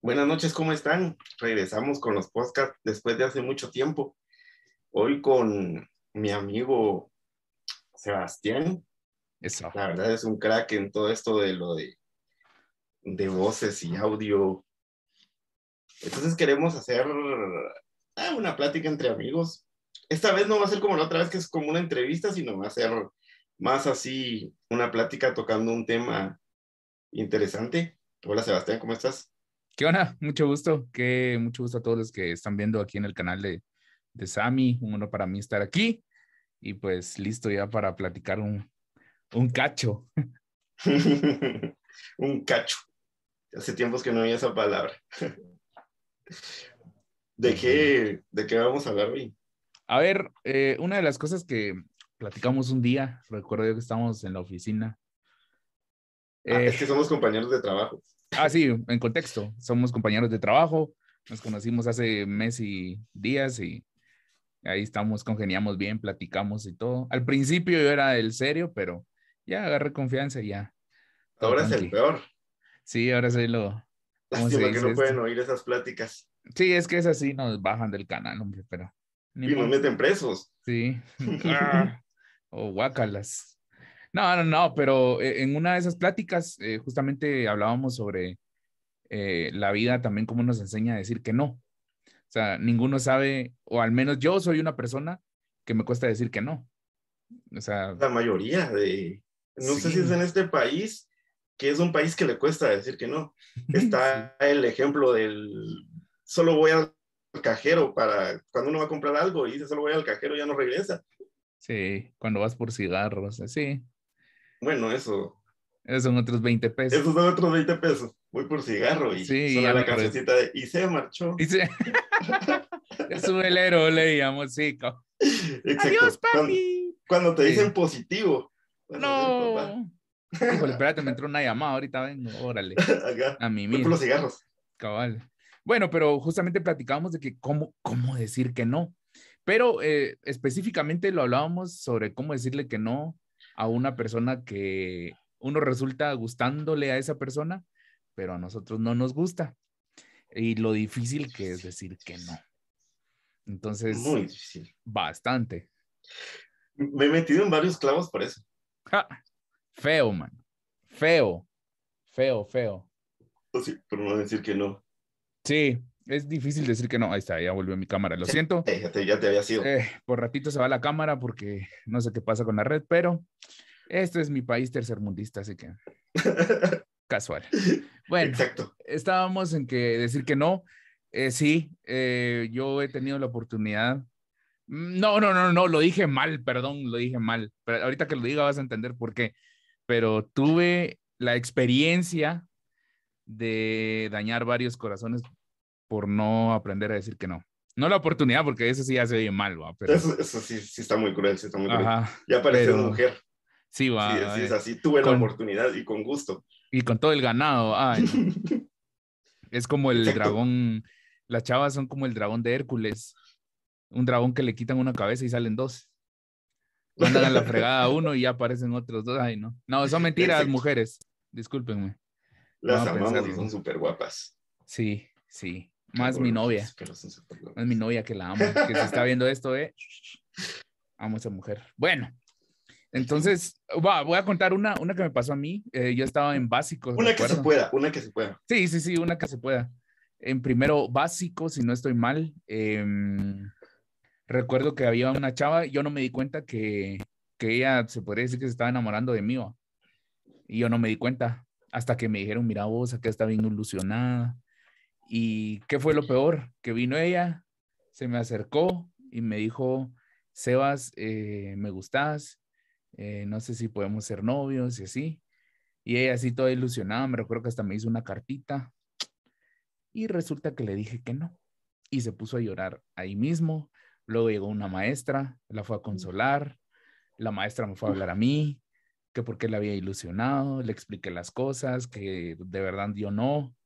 Buenas noches, ¿cómo están? Regresamos con los podcasts después de hace mucho tiempo. Hoy con mi amigo Sebastián. Eso. La verdad es un crack en todo esto de lo de, de voces y audio. Entonces queremos hacer ah, una plática entre amigos. Esta vez no va a ser como la otra vez que es como una entrevista, sino va a ser más así una plática tocando un tema interesante. Hola Sebastián, ¿cómo estás? ¿Qué onda? Mucho gusto. Que mucho gusto a todos los que están viendo aquí en el canal de, de Sami. Un honor para mí estar aquí. Y pues listo ya para platicar un, un cacho. un cacho. Hace tiempos que no oía esa palabra. ¿De qué, ¿De qué vamos a hablar hoy? A ver, eh, una de las cosas que platicamos un día, recuerdo que estábamos en la oficina. Ah, es que somos compañeros de trabajo. Ah, sí, en contexto. Somos compañeros de trabajo. Nos conocimos hace mes y días y ahí estamos, congeniamos bien, platicamos y todo. Al principio yo era el serio, pero ya agarré confianza y ya. Ahora es el peor. Sí, ahora soy lo. Lástima que no pueden oír esas pláticas. Sí, es que es así, nos bajan del canal, hombre, pero. y nos meten presos. Sí. Ah, o guácalas. No, no, no, pero eh, en una de esas pláticas eh, justamente hablábamos sobre eh, la vida también, cómo nos enseña a decir que no. O sea, ninguno sabe, o al menos yo soy una persona que me cuesta decir que no. O sea. La mayoría de. No sé si es en este país, que es un país que le cuesta decir que no. Está el ejemplo del. Solo voy al cajero para. Cuando uno va a comprar algo y dice solo voy al cajero, ya no regresa. Sí, cuando vas por cigarros, sí. Bueno, eso. Esos son otros 20 pesos. Esos son otros 20 pesos. Voy por cigarro y sí, suena la cancioncita de y se marchó. Y se... sube el héroe, leíamos, sí. Adiós, papi. Cuando, te dicen positivo. No. Híjole, espérate, me entró una llamada, ahorita vengo, órale. A mí mismo. por los cigarros. Cabal. Bueno, pero justamente platicábamos de que cómo, cómo decir que no. Pero eh, específicamente lo hablábamos sobre cómo decirle que no a una persona que uno resulta gustándole a esa persona, pero a nosotros no nos gusta. Y lo difícil que es decir que no. Entonces, muy difícil. Bastante. Me he metido en varios clavos por eso. Feo, man. Feo. Feo, feo. Pues sí, por no decir que no. Sí, es difícil decir que no. Ahí está, ya volvió mi cámara. Lo siento. ya, te, ya, te, había sido. Eh, por ratito se va la cámara porque no sé qué pasa con la red, pero este es mi país tercermundista, así que casual. Bueno, Exacto. estábamos en que decir que no. Eh, sí, eh, yo he tenido la oportunidad. Mm, no, no, no, no, lo dije mal, perdón, lo dije mal. Pero ahorita que lo diga vas a entender por qué. Pero tuve la experiencia de dañar varios corazones por no aprender a decir que no. No la oportunidad, porque eso sí ya se oye mal, ¿va? Pero... Eso, eso sí, sí, está muy cruel, sí está muy cruel. ya pareces pero... mujer. Sí, va. Sí, sí, es así, tuve con... la oportunidad y con gusto. Y con todo el ganado. Ay, no. es como el Exacto. dragón, las chavas son como el dragón de Hércules. Un dragón que le quitan una cabeza y salen dos. Mandan a la fregada a uno y ya aparecen otros dos. Ay, no. No, son mentiras, Exacto. mujeres. Discúlpenme. Las no amamos y son súper guapas. Sí, sí. Más mi novia. Más mi novia que la amo. Que se está viendo esto, ¿eh? Amo a esa mujer. Bueno, entonces, va, voy a contar una, una que me pasó a mí. Eh, yo estaba en básico. Una que se pueda, una que se pueda. Sí, sí, sí, una que se pueda. En primero básico, si no estoy mal, eh, recuerdo que había una chava, yo no me di cuenta que, que ella se podría decir que se estaba enamorando de mí. ¿va? Y yo no me di cuenta hasta que me dijeron, mira vos, acá está bien ilusionada. ¿Y qué fue lo peor? Que vino ella, se me acercó y me dijo, Sebas, eh, me gustas, eh, no sé si podemos ser novios y así. Y ella así toda ilusionada, me recuerdo que hasta me hizo una cartita. Y resulta que le dije que no. Y se puso a llorar ahí mismo. Luego llegó una maestra, la fue a consolar. La maestra me fue a hablar a mí, que porque le había ilusionado, le expliqué las cosas, que de verdad yo no.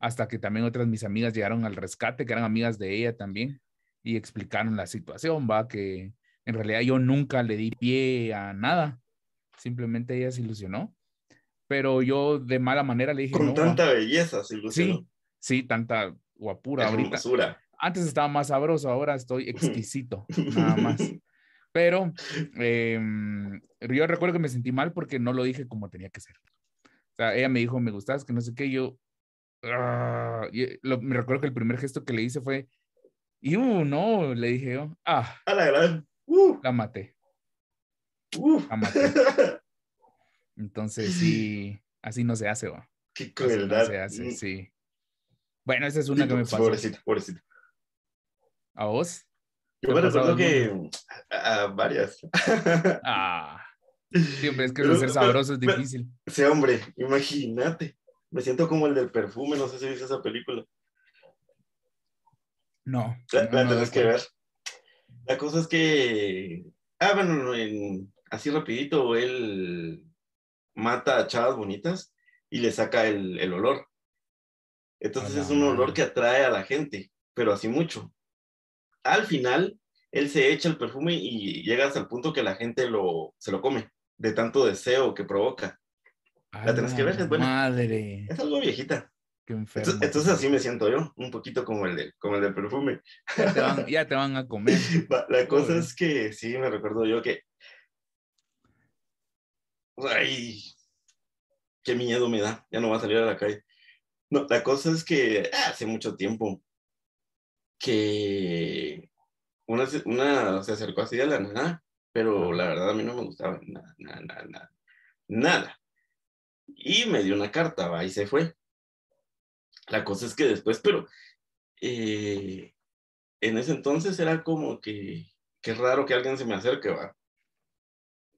Hasta que también otras mis amigas llegaron al rescate, que eran amigas de ella también, y explicaron la situación, va, que en realidad yo nunca le di pie a nada. Simplemente ella se ilusionó. Pero yo de mala manera le dije. Con tanta belleza se ilusionó. Sí, Sí, tanta guapura ahorita. Hermosura. Antes estaba más sabroso, ahora estoy exquisito, nada más. Pero em, yo recuerdo que me sentí mal porque no lo dije como tenía que ser. O sea, ella me dijo, me gustas, que no sé qué, yo... ah, y lo- me recuerdo que el primer gesto que le hice fue, y uh, no, le dije yo, ah, A la gran. Uh, la maté, uh. la maté. Entonces sí, así no se hace, va. Qué crueldad. no se hace, sí. Bueno, esa es una que me pasó. Pobrecito, pobrecito. ¿A vos? Yo ¿Te me recuerdo que a, a varias. Ah, sí, hombre, es que Pero- ser pero- sabroso es pero- difícil. Sí, hombre, imagínate. Me siento como el del perfume, no sé si viste esa película. No. La, no la me tenés doy que ver. La cosa es que. Ah, bueno, no, en- así rapidito, él mata a chavas bonitas y le saca el, el olor. Entonces es un olor que atrae a la gente, pero así mucho. Al final, él se echa el perfume y llega hasta el punto que la gente lo, se lo come, de tanto deseo que provoca. La tenés que ver, es buena. Madre, Es algo viejita. qué enfermo. Entonces, entonces así me siento yo, un poquito como el, de, como el del perfume. Ya te, van, ya te van a comer. La cosa Pobre. es que sí, me recuerdo yo que. Ay, qué miedo me da. Ya no va a salir a la calle. No, la cosa es que hace mucho tiempo que una, se- una se acercó así de la nada, pero la verdad a mí no me gustaba nada, nada, nada, nada. nada. Y me dio una carta, va, y se fue. La cosa es que después, pero eh, en ese entonces era como que, qué raro que alguien se me acerque, va.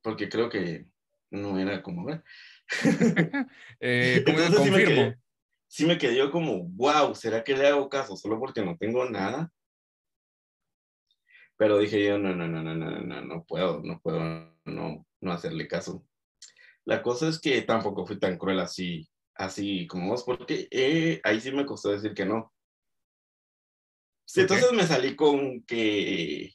Porque creo que no era como, ¿verdad? Eh, ¿cómo Entonces sí me, quedé, sí me quedé yo como, wow, ¿será que le hago caso solo porque no tengo nada? Pero dije yo, no, no, no, no, no, no, no puedo, no puedo no, no hacerle caso. La cosa es que tampoco fui tan cruel así, así como vos, porque eh, ahí sí me costó decir que no. Sí, ¿Por qué? entonces me salí con que,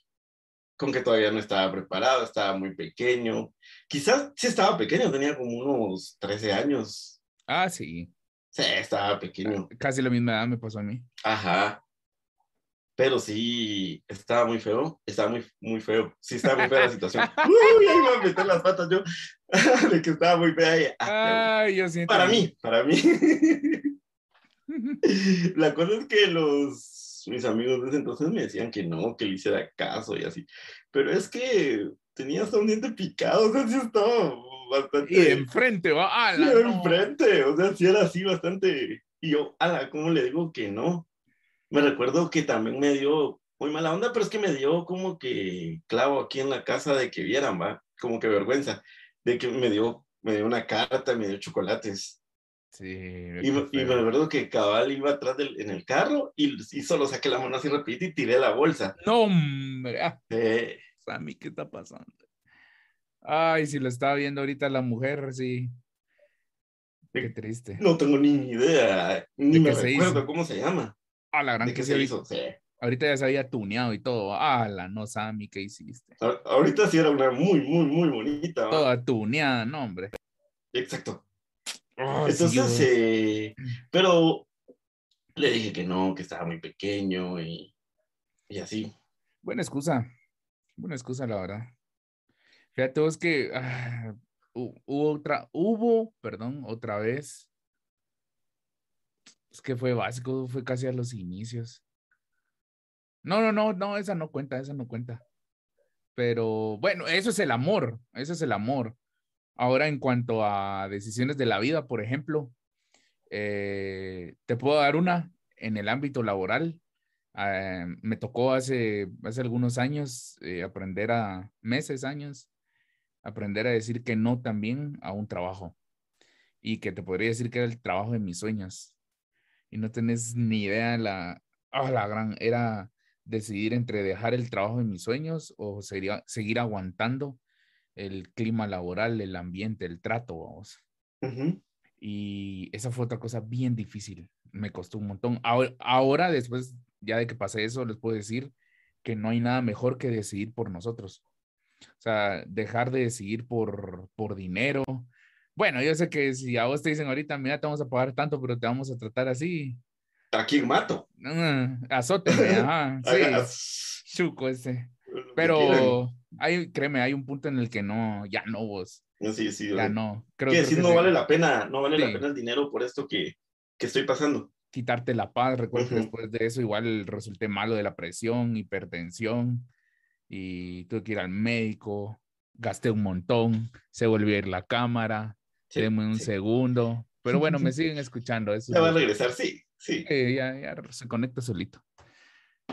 con que todavía no estaba preparado, estaba muy pequeño. Quizás sí estaba pequeño, tenía como unos 13 años. Ah, sí. Sí, estaba pequeño. Casi la misma edad me pasó a mí. Ajá. Pero sí, estaba muy feo, estaba muy, muy feo. Sí, estaba muy fea la situación. Uy, ahí iba a meter las patas yo, de que estaba muy fea. y- ah, Ay, yo siento. para mí, para mí. La cosa es que los, mis amigos de ese entonces me decían que no, que le hiciera caso y así. Pero es que tenía hasta un diente picado, o sea, sí estaba bastante... Y enfrente, va. Sí, ¡Ala, no! enfrente, o sea, sí era así bastante. Y yo, ala, ¿cómo le digo que no? Me recuerdo que también me dio muy mala onda, pero es que me dio como que clavo aquí en la casa de que vieran, va, como que vergüenza, de que me dio, me dio una carta, me dio chocolates. Sí. Y, me- y me recuerdo que cabal iba atrás del, en el carro y, y solo saqué la mano así rapidito y tiré la bolsa. No, hombre. Ah, Eh, Sammy, ¿qué está pasando? Ay, si lo estaba viendo ahorita la mujer, sí. Qué triste. no tengo ni idea, ni ¿De me se recuerdo cómo se llama. A la gran ¿De que se hizo? Sí. Ahorita ya se había tuneado y todo. ¡Hala, no, Sammy, qué hiciste! A- Ahorita sí era una muy, muy, muy bonita. ¿va? Toda tuneada, no, hombre. Exacto. Sí, Entonces, eh, pero le dije que no, que estaba muy pequeño y, y así. Buena excusa. Buena excusa, la verdad. Fíjate vos que ah, hu- hubo otra, hubo, perdón, otra vez. Es que fue básico, fue casi a los inicios. No, no, no, no, esa no cuenta, esa no cuenta. Pero bueno, eso es el amor, eso es el amor. Ahora, en cuanto a decisiones de la vida, por ejemplo, eh, te puedo dar una en el ámbito laboral. Eh, me tocó hace, hace algunos años eh, aprender a, meses, años, aprender a decir que no también a un trabajo. Y que te podría decir que era el trabajo de mis sueños. Y no tenés ni idea la, ah, la gran, era decidir entre dejar el trabajo de mis sueños o sería, seguir aguantando el clima laboral, el ambiente, el trato, vamos. Ujú. Y esa fue otra cosa bien difícil. Me costó un montón. Ahora, ahora, después ya de que pasé eso, les puedo decir que no hay nada mejor que decidir por nosotros. O sea, dejar de decidir por, por dinero. Bueno, yo sé que si a vos te dicen ahorita, mira, te vamos a pagar tanto, pero te vamos a tratar así. ¿A quién mato? Mm, azóteme, ajá. Sí, chuco ese. Pero hay, créeme, hay un punto en el que no, ya no vos, Sí, sí. ya no. Creo, creo decir, que no sí, vale la pena, no vale la pena el dinero por esto que, que estoy pasando. quitarte la paz. Recuerdo que después de eso igual resulté malo de la presión, hipertensión y tuve que ir al médico. Gasté un montón, se volvió a ir la cámara, Sí, un sí. segundo. Pero bueno, me siguen escuchando. Eso Ya va a regresar, sí, sí. eh, ya, ya se conecta solito.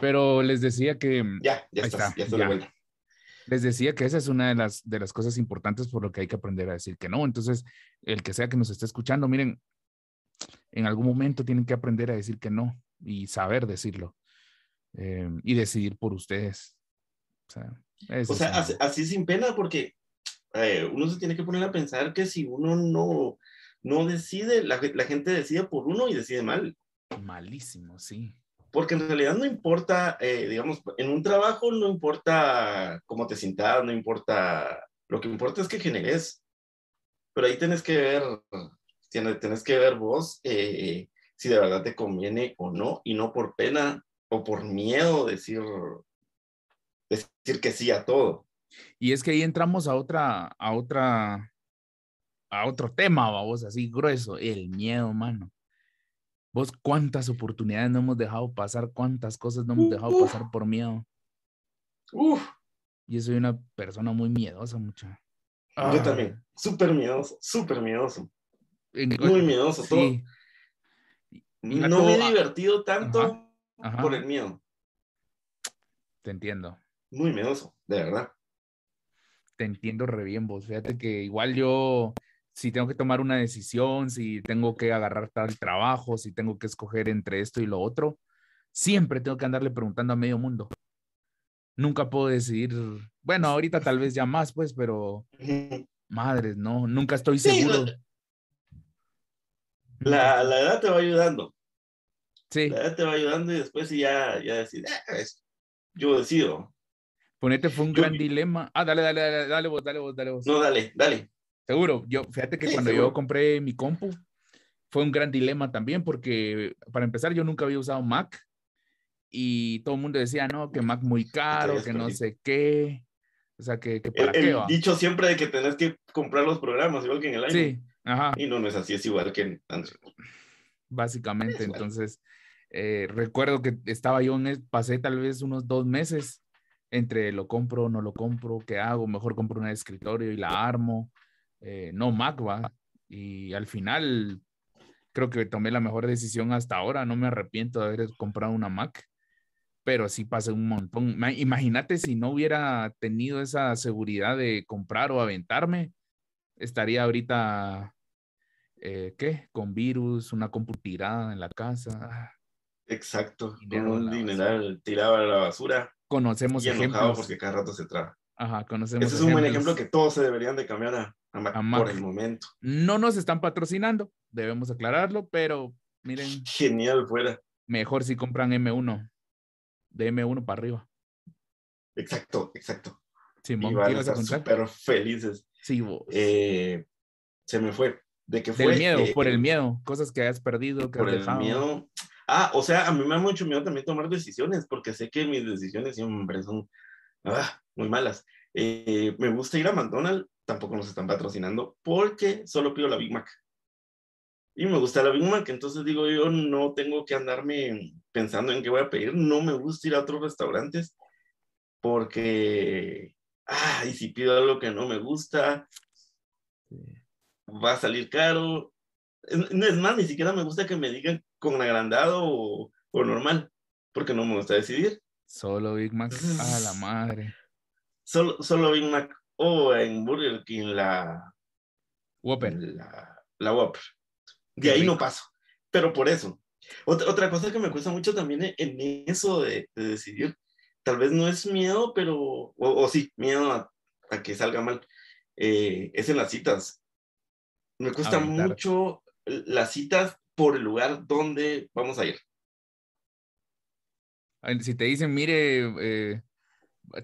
Pero les decía que Ya, ya estás, está, ya estás ya. de vuelta. les decía que esa es una de las, de las cosas importantes por lo que hay que aprender a decir que no. Entonces, el que sea que nos esté escuchando, miren, en algún momento tienen que aprender a decir que no y saber decirlo eh, y decidir por ustedes. O sea, O sea, así, así sin pena, porque eh, uno se tiene que poner a pensar que si uno no, no decide, la, la gente decide por uno y decide mal. malísimo, sí. Porque en realidad no importa, eh, digamos, en un trabajo no importa cómo te sientas, no importa, lo que importa es que generes. Pero ahí tienes que ver, tienes, tienes que ver vos eh, si de verdad te conviene o no, y no por pena o por miedo decir, decir que sí a todo. Y es que ahí entramos a otra, a otra, a otro tema, vamos, así grueso, el miedo, mano. Vos cuántas oportunidades no hemos dejado pasar, cuántas cosas no hemos dejado pasar por miedo. Uf, Yo soy una persona muy miedosa, mucha. yo Ah, también, súper miedoso, súper miedoso, en- muy miedoso todo. Sí. Ya No todo- me he divertido tanto Ajá, por el miedo, te entiendo. muy miedoso, de verdad. Te entiendo re bien vos. Fíjate que igual yo, si tengo que tomar una decisión, si tengo que agarrar tal trabajo, si tengo que escoger entre esto y lo otro, siempre tengo que andarle preguntando a medio mundo. Nunca puedo decidir, bueno, ahorita tal vez ya más, pues, pero madres, no, nunca estoy Sí, seguro. La, la edad te va ayudando, Sí, la edad te va ayudando y después ya, ya decir, "Ah, es- yo decido. Ponete, fue un Yo- gran dilema. Ah, dale, dale, dale, dale vos, dale vos, dale vos. No, dale, dale. Seguro, yo, fíjate que Sí, cuando yo seguro. compré mi compu, fue un gran dilema también, porque para empezar, yo nunca había usado Mac y todo el mundo decía, no, que Mac muy caro, que no sé qué. O sea, que, que El, para qué el va. dicho siempre de que tenés que comprar los programas, igual que en el año. Sí, ajá, Y no, no es así, es igual que en Android. básicamente. Entonces, eh, recuerdo que estaba yo en, pasé tal vez unos dos meses entre lo compro, no lo compro, qué hago, mejor compro una de escritorio y la armo. Eh, no Mac va. Y al final creo que tomé la mejor decisión hasta ahora. No me arrepiento de haber comprado una Mac, pero sí pasé un montón. Ma- Imagínate si no hubiera tenido esa seguridad de comprar o aventarme, estaría ahorita, eh, ¿qué? Con virus, una compu tirada en la casa. Exacto, con un dineral tirado a la basura Conocemos y enojado ejemplos. porque cada rato se traba. Ajá, conocemos Ese es un buen ejemplos. ejemplo que todos se deberían de cambiar a, a Mac A Mac. por el momento. No nos están patrocinando, debemos aclararlo, pero miren, Genial fuera. mejor si compran M1, de M1 para arriba. Exacto, exacto. Simón, y ¿qué van a estar súper felices. Sí, vos. Eh, se me fue. ¿De qué fue? Del miedo, Eh, por el miedo, cosas que hayas perdido, que Por has el miedo. Ah, o sea, a mí me da mucho miedo también tomar decisiones, porque sé que mis decisiones siempre son ah, muy malas. Eh, me gusta ir a McDonald's, tampoco nos están patrocinando, porque solo pido la Big Mac. Y me gusta la Big Mac, entonces digo yo, no tengo que andarme pensando en qué voy a pedir, no me gusta ir a otros restaurantes, porque, ah, y si pido algo que no me gusta, va a salir caro. Es no es más, ni siquiera me gusta que me digan con agrandado o, o normal, porque no me gusta decidir. Solo Big Mac, a la madre. Solo, solo Big Mac o en Burger King la, Whopper. la, la Whopper. De Qué ahí no paso, pero por eso. Otra, otra cosa que me cuesta mucho también en- en eso de, de decidir, tal vez no es miedo, pero, o, o sí, miedo a, a que salga mal, eh, es en las citas. Me cuesta mucho las citas por el lugar donde vamos a ir. Si te dicen, mire, eh,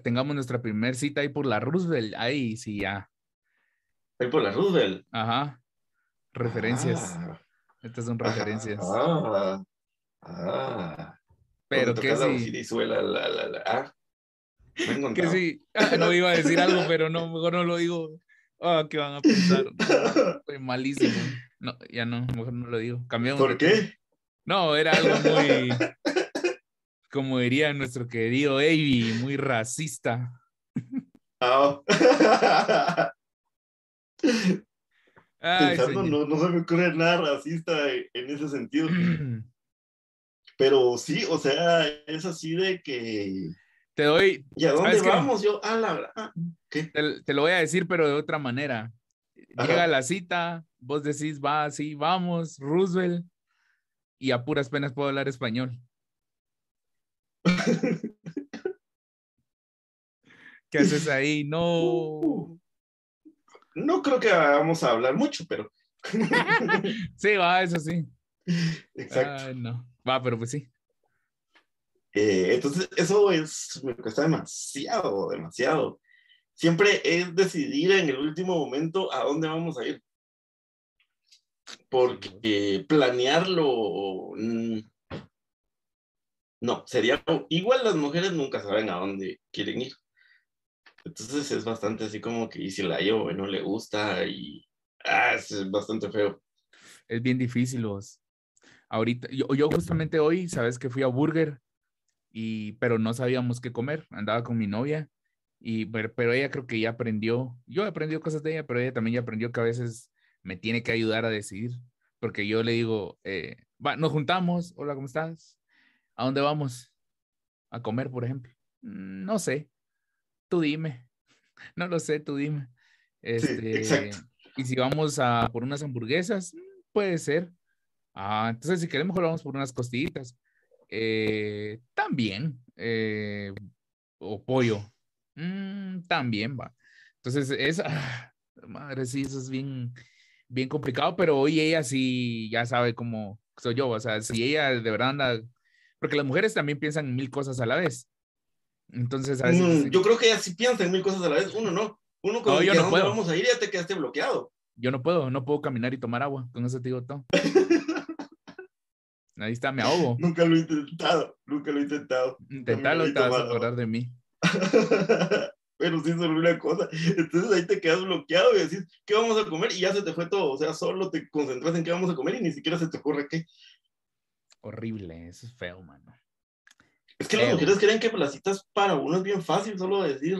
tengamos nuestra primer cita ahí por la Roosevelt, ahí sí, ya. Ahí por la Roosevelt. Ajá. Referencias. Ah, Estas son referencias. ah. Ah. Pero que la sí. y suena la, la, la- Ah. Que sí. Ah, no iba a decir algo, pero no, mejor no lo digo. Ah, ¿qué van a pensar? Malísimo. No, ya no, mejor no lo digo. Cambiamos. ¿Por qué? No, era algo muy, como diría nuestro querido Avi, muy racista. Ah. Ay, Pensando, no, no se me ocurre nada racista en, ese sentido. Pero sí, o sea, es así de que. Te doy, ¿Y a dónde vamos? Yo, a la verdad. ah, ¿Qué? te, te lo voy a decir, pero de otra manera. Ajá. Llega la cita, vos decís, va, sí, vamos, Roosevelt, y a puras penas puedo hablar español. ¿Qué haces ahí? No. Uh. No creo que vamos a hablar mucho, pero. Sí, va, eso sí. Exacto. Ay, no. Va, pero pues sí. Eh, entonces, eso es, me cuesta demasiado, demasiado. Siempre es decidir en el último momento a dónde vamos a ir. Porque planearlo, mm, no, sería, igual las mujeres nunca saben a dónde quieren ir. Entonces es bastante así como que, y si la llevo, no le gusta, y ah, es bastante feo. Es bien difícil vos. Ahorita, yo, yo justamente hoy, sabes que fui a Burger, y, pero no sabíamos qué comer. Andaba con mi novia, y, pero, pero ella creo que ya aprendió. Yo he aprendido cosas de ella, pero ella también ya aprendió que a veces me tiene que ayudar a decidir. Porque yo le digo, eh, va, nos juntamos, hola, ¿cómo estás? ¿A dónde vamos? A comer, por ejemplo. "Mm, No sé, tú dime. No lo sé, tú dime. Este, exacto. Y si vamos a por unas hamburguesas, "Mm, puede ser. Ah, entonces si queremos, mejor vamos por unas costillitas. Eh, también. eh, o pollo. "Mm, también va. Entonces, es, ah, madre, sí, eso es bien, bien complicado, pero hoy ella sí ya sabe cómo soy yo. O sea, si ella de verdad anda, porque las mujeres también piensan en mil cosas a la vez. Entonces, a veces Mm, yo creo que ella sí piensa en mil cosas a la vez, uno no. Uno con No, yo que no dónde puedo. vamos a ir ya te quedaste bloqueado. yo no puedo, no puedo caminar y tomar agua. Con eso te digo todo. Ahí está, me ahogo. Nunca lo he intentado, nunca lo he intentado. Intentalo y te vas a acordar de mí. Pero sí solo una cosa. Entonces ahí te quedas bloqueado y decís, ¿qué vamos a comer? Y ya se te fue todo. O sea, solo te concentras en qué vamos a comer y ni siquiera se te ocurre qué. Horrible, eso es feo, mano. Es que las mujeres creen que las citas para uno es bien fácil, solo decir,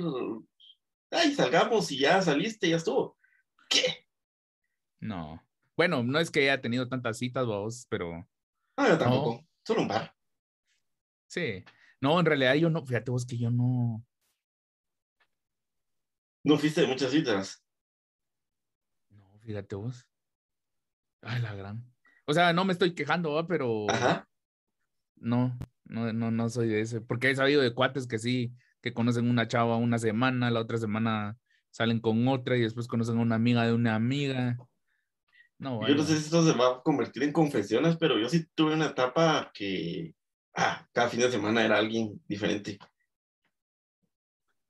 ay, salgamos y ya saliste, ya estuvo. ¿Qué? No. Bueno, no es que haya tenido tantas citas, vos, pero No, yo tampoco. Solo un bar. sí. No, en realidad yo no, fíjate vos que yo no, No fuiste de muchas citas. no, fíjate vos. Ay, la gran. O sea, no me estoy quejando, pero Ajá. no, no, no, no soy de ese. Porque he sabido de cuates que sí, que conocen una chava una semana, la otra semana salen con otra y después conocen a una amiga de una amiga. No, Yo no sé si esto se va a convertir en confesiones, pero yo sí tuve una etapa que ah, cada fin de semana era alguien diferente.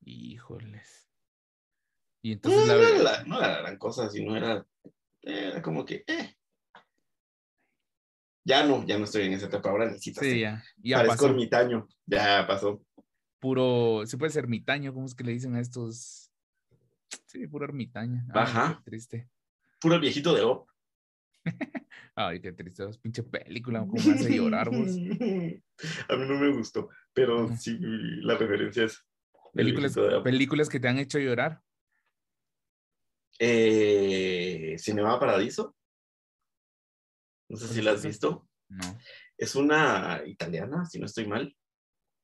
Híjoles. Y No, entonces la no, la, no la gran cosa, sino era, era como que, eh. Ya no, ya no estoy en esa etapa ahora, ni citas. Sí, ya, ya Parezco pasó. ermitaño, ya pasó. Puro, se puede ser ermitaño, ¿cómo es que le dicen a estos? Sí, puro ermitaño. Ajá. qué triste. Puro viejito de O. Ay, qué triste, es pinche película, cómo me hace llorar vos. A mí no me gustó, pero sí, la referencia es. el Películas, películas que te han hecho llorar. Eh, Cinema Paradiso. No sé ¿Cuál si la has visto. No. Es una italiana, si no estoy mal.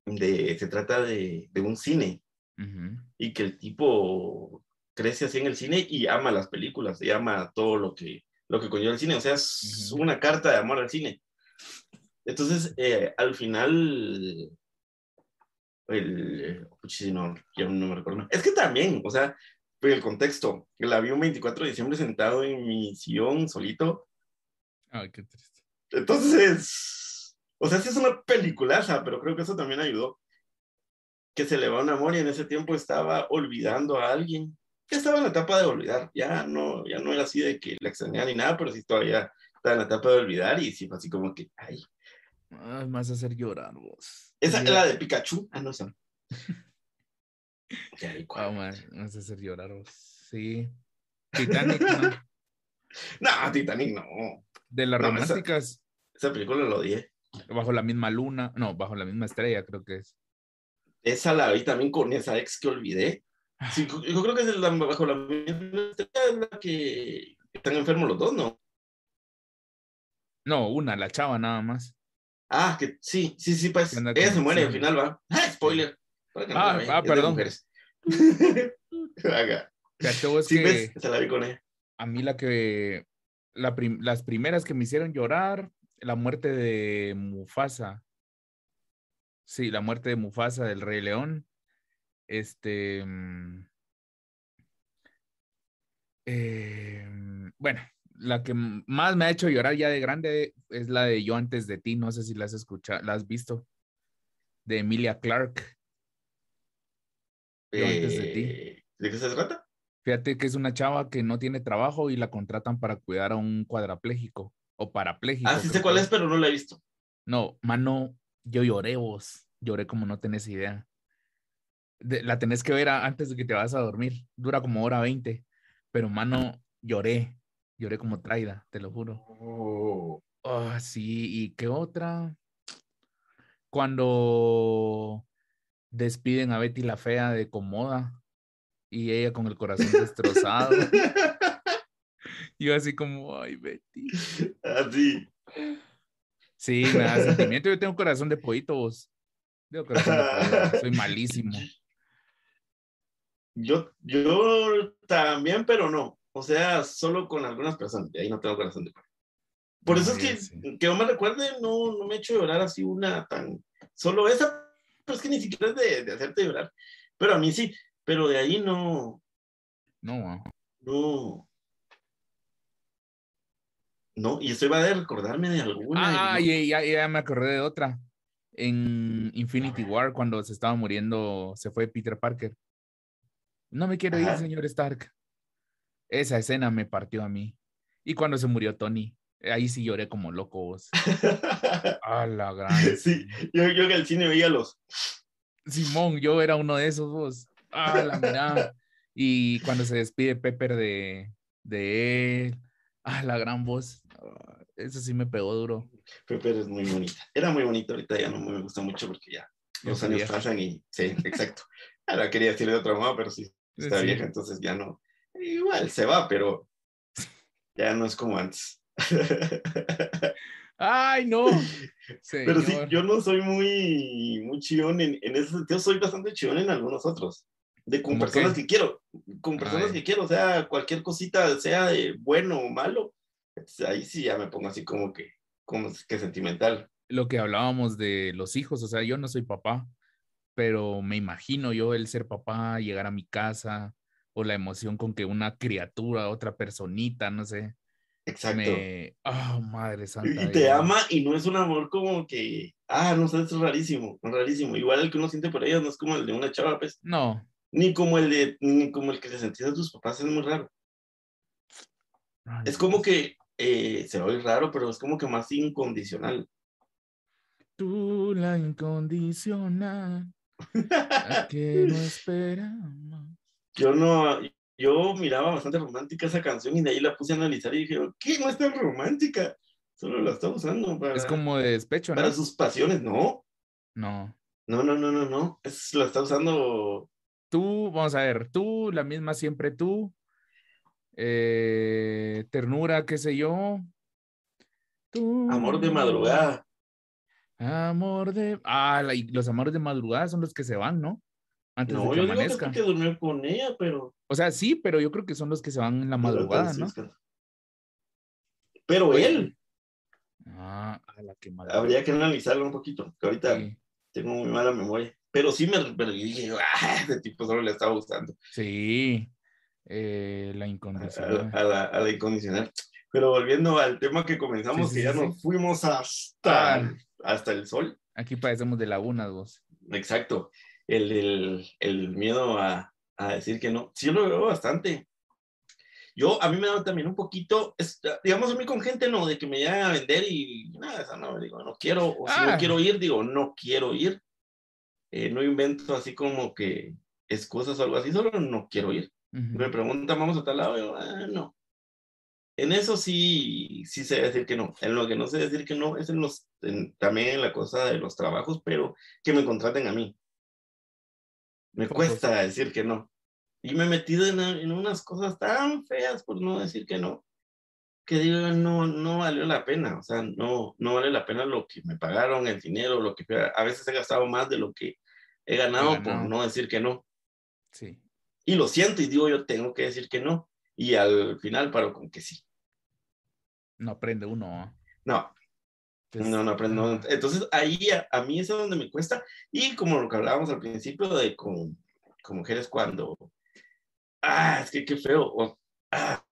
De, se trata de, de un cine Ujú. y que el tipo crece así en el cine y ama las películas y ama todo lo que, lo que conlleva el cine. O sea, es Ujú. una carta de amor al cine. Entonces, eh, al final, el, puchi, no, ya no me recuerdo. Es que también, o sea, el contexto, la vi un 24 de diciembre sentado en mi sillón solito. Ay, qué triste. Entonces, o sea, sí es una peliculaza, pero creo que eso también ayudó. Que se le va un amor y en ese tiempo estaba olvidando a alguien. Ya estaba en la etapa de olvidar, ya no, ya no era así de que la extrañaba ni nada, pero sí todavía estaba en la etapa de olvidar y sí fue así como que, ay, Ay, me vas a hacer llorar vos. Esa es la de Pikachu. Ah, no, esa. Ya, ¿y cuál? man, me vas a hacer llorar. Sí. Titanic, ¿no? No, Titanic no. De las No, románticas, Esa película la odié. bajo la misma luna, no, bajo la misma estrella, creo que es. Esa la vi también con esa ex que olvidé. Sí, yo creo que es la, bajo la misma estrella, es la que están enfermos los dos, ¿no? No, una, la chava nada más. Ah, que sí, sí, sí, pues. Ella se muere al final, va. Ah, spoiler. Ah, ah, perdón. Sí, que ves, esa la vi con ella. a mí la que, la prim- las primeras que me hicieron llorar, la muerte de Mufasa. Sí, la muerte de Mufasa del Rey León. Este. mm, eh, bueno, la que más me ha hecho llorar ya de grande es la de Yo antes de ti. No sé si la has escuchado, la has visto. De Emilia Clarke. Yo antes de ti. Eh, ¿De qué se trata? Fíjate que es una chava que no tiene trabajo y la contratan para cuidar a un cuadrapléjico o parapléjico. Ah, sí sé cuál es, pero no la he visto. No, mano, yo lloré vos. Lloré como no tenés idea. De- la tenés que ver a- antes de que te vas a dormir. Dura como hora 20. Pero, mano, lloré. Lloré como traida, te lo juro. Oh. Ah, sí, ¿y qué otra? Cuando despiden a Betty la fea de Comoda y ella con el corazón destrozado. Yo así como, ay, Betty. Así. Sí, me da sentimiento. Yo tengo corazón de pollito, vos. Tengo corazón de pollito. Soy malísimo. Yo, yo también, pero no. O sea, solo con algunas personas. Y ahí no tengo corazón de pollo. Por eso No, es que, sí. que yo me recuerde, no, no me he hecho llorar así una tan. Solo esa, pero es que ni siquiera es de, de hacerte llorar. Pero a mí sí. Pero de ahí no. No, No. No, y estoy va de recordarme de alguna. Ah, y ya, ya, ya me acordé de otra. En Infinity War, cuando se estaba muriendo, se fue Peter Parker. No me quiero ir, señor Stark. Esa escena me partió a mí. Y cuando se murió Tony, ahí sí lloré como loco. vos. no. A la gran. sí, yo, yo en el cine veía los. Simón, yo era uno de esos vos. Ah, la mirada. Y cuando se despide Pepper de, de él. Ah, la gran voz. Ah, Eso sí me pegó duro. Pepe es muy bonita. Era muy bonita, ahorita ya no me gusta mucho porque ya los está años vieja. pasan y sí, exacto. Ahora quería decirle de otro modo, pero sí, está Sí. vieja, entonces ya no. Igual se va, pero ya no es como antes. Ay, no. Pero sí, Señor. yo no soy muy, muy chillón en, en ese sentido, soy bastante chillón en algunos otros. De con ¿Cómo personas qué? que quiero, con personas Ay. que quiero, o sea, cualquier cosita, sea de bueno o malo, pues, ahí sí ya me pongo así como que, como que sentimental. Lo que hablábamos de los hijos, o sea, yo no soy papá, pero me imagino yo el ser papá, llegar a mi casa, o la emoción con que una criatura, otra personita, no sé, Exacto. me... Oh, madre santa. Y te Dios. ama y no es un amor como que, ah, no sé, es rarísimo, rarísimo. Igual el que uno siente por ellas no es como el de una chava, pues, No. ni como el de, ni como el que se sentía a tus papás, es muy raro. Ay, Es como que, eh, se oye raro, pero es como que más incondicional. Tú la incondicional, que no esperamos. Yo no, yo miraba bastante romántica esa canción y de ahí la puse a analizar y dije, ¿qué? No es tan romántica, solo la está usando para, Es como de despecho, ¿no? para sus pasiones, no. No. No, no, no, no, no. Es, la está usando Tú, vamos a ver, tú, la misma siempre tú. eh, ternura, qué sé yo. Tú, amor de madrugada. Amor de. Ah, la- y los amores de madrugada son los que se van, ¿no? Antes No, de que yo digo que porque durmió con ella, pero. O sea, sí, pero yo creo que son los que se van en la madrugada, ¿no? Pero él, Ah, a la que madrugada. habría que analizarlo un poquito, que ahorita Sí, tengo muy mala memoria. Pero sí me pero dije, ah, ese tipo solo le estaba gustando sí. eh, la a, incondicional. a la, a la incondicional. Pero volviendo al tema que comenzamos, Sí, sí, que ya sí, nos fuimos hasta, hasta el sol. Aquí padecemos de lagunas, vos. Exacto. El, el, el miedo a, a decir que no. Sí, yo lo veo bastante. yo, a mí me da también un poquito, digamos, a mí con gente no, de que me llegan a vender y nada, esa no, digo, no quiero, o si no Ah. quiero ir, digo, no quiero ir. Eh, no invento así como que excusas o algo así, solo no quiero ir. Me preguntan, vamos a tal lado, yo, ah, no. En eso sí, sí sé decir que no. En lo que no sé decir que no es en los, en- también en la cosa de los trabajos, pero que me contraten a mí. Me cuesta decir que no. Y me he metido en, en unas cosas tan feas por no decir que no, que digo, no, no valió la pena. O sea, no, no vale la pena lo que me pagaron, el dinero, lo que a veces he gastado más de lo que he ganado, por ganado. no decir que no Sí. y lo siento y digo yo tengo que decir que no y al final paro con que sí. No aprende uno. ¿ah? No, Entonces, no, no aprendo. Entonces ahí a, a mí es donde me cuesta y como lo que hablábamos al principio de con, con mujeres cuando, ah, es que qué feo. o, ah,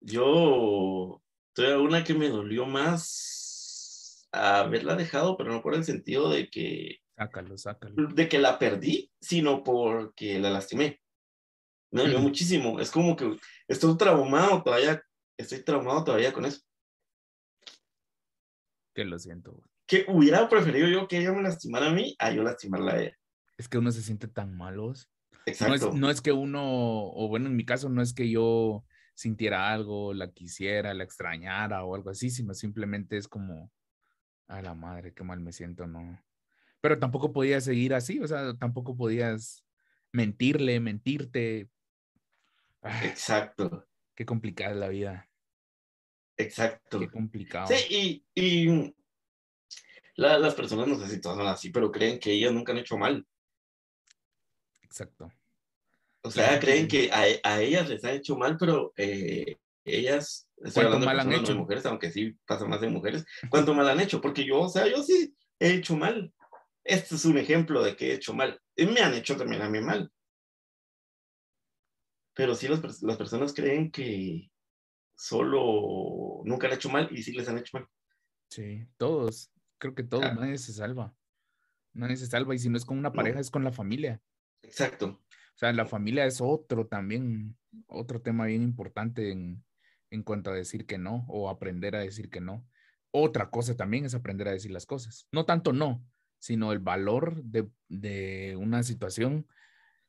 yo tuve una que me dolió más haberla dejado, pero no por el sentido de que Sácalo, sácalo. de que la perdí, sino porque la lastimé. Me dolió Ujú. muchísimo. Es como que estoy traumado todavía, estoy traumado todavía con eso. Que lo siento. güey. Que hubiera preferido yo que ella me lastimara a mí a yo lastimarla a ella. Es que uno se siente tan malos. No Exacto. es, no es que uno, o bueno, en mi caso, no es que yo sintiera algo, la quisiera, la extrañara o algo así, sino simplemente es como, a la madre, qué mal me siento, no. Pero tampoco podías seguir así, o sea, tampoco podías mentirle, mentirte. Ah, Exacto. qué complicada es la vida, Exacto. qué complicado. Sí, y, y la- las personas no sé si todas son así, pero creen que ellas nunca han hecho mal. Exacto. O sea, que creen sí. que a, a ellas les han hecho mal, pero eh, ellas, estoy ¿Cuánto hablando de mal han personas, no de hecho? mujeres, aunque sí pasa más de mujeres, ¿cuánto mal han hecho? Porque yo, o sea, yo sí he hecho mal. Este es un ejemplo de que he hecho mal. Y me han hecho también a mí mal. Pero sí las, las personas creen que solo nunca han hecho mal y sí les han hecho mal. Sí, todos, creo que todos, Ah. nadie se salva. Nadie se salva y si no es con una No. pareja, es con la familia. Exacto. O sea, la familia es otro también, otro tema bien importante en, en cuanto a decir que no o aprender a decir que no. Otra cosa también es aprender a decir las cosas. No tanto no, sino el valor de, de una situación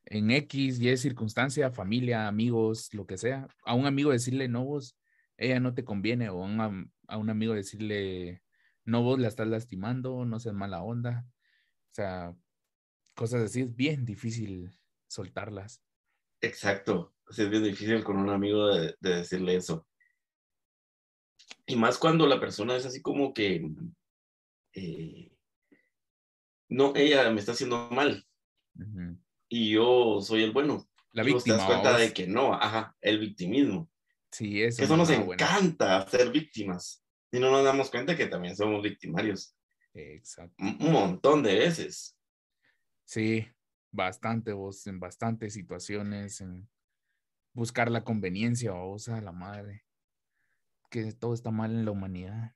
en X, Y circunstancia, familia, amigos, lo que sea. A un amigo decirle, no, vos, ella no te conviene, o a un, am- a un amigo decirle, no, vos la estás lastimando, no seas mala onda. O sea, cosas así es bien difícil soltarlas. Exacto. Sí, es bien difícil con un amigo de, de decirle eso. Y más cuando la persona es así como que, eh, no, ella me está haciendo mal Ujú. Y yo soy el bueno. La Y vos te víctima. das cuenta vos. de que no, ajá, el victimismo. Sí, eso. Eso nos encanta, ser víctimas. Y no nos damos cuenta que también somos victimarios. Exacto. Un un montón de veces. Sí, bastante vos, en bastantes situaciones, en buscar la conveniencia, vos a la madre. Que todo está mal en la humanidad.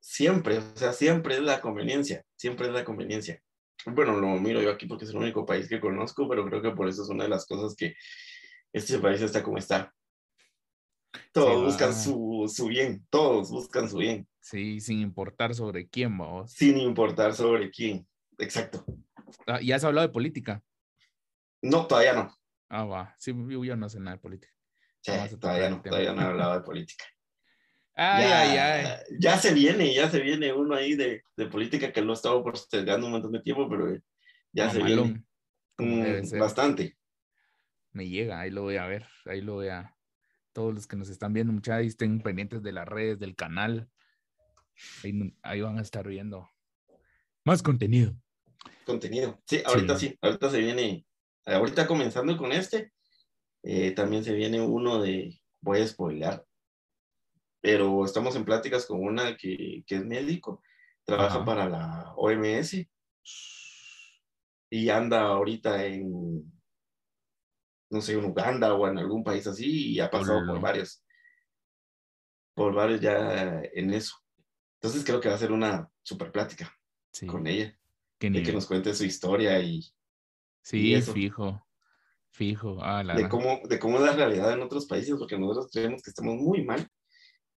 Siempre, o sea, siempre es la conveniencia. Siempre es la conveniencia. Bueno, lo miro yo aquí porque es el único país que conozco, pero creo que por eso es una de las cosas que este país está como está. Todos Sí, buscan su, su bien, todos buscan su bien, Sí, sin importar sobre quién vos. sin importar sobre quién. Exacto. Ah, ¿Ya has hablado de política? No, todavía no. Ah, va. Sí, yo, no sé nada de política. Sí, Vamos todavía no, todavía no he hablado de política. Ay, ya, ay, ay. ya se viene, ya se viene uno ahí de, de política que lo he estado postergando un montón de tiempo, pero ya se viene ser. bastante. Me llega, ahí lo voy a ver, ahí lo voy a. Todos los que nos están viendo, muchachos, estén pendientes de las redes, del canal. Ahí, ahí van a estar viendo más contenido. Contenido. Sí, ahorita sí, ahorita se viene, ahorita comenzando con este, eh, también se viene uno de, voy a spoiler, pero estamos en pláticas con una que, que es médico, trabaja Ajá. para la OMS y anda ahorita en, no sé, en Uganda o en algún país así y ha pasado por Olo. varios, por varios ya en eso. Entonces creo que va a ser una super plática Sí, con ella, de que nos cuente su historia y Sí, eso. fijo. Fijo, ah, la de cómo, de cómo es la realidad en otros países, porque nosotros creemos que estamos muy mal,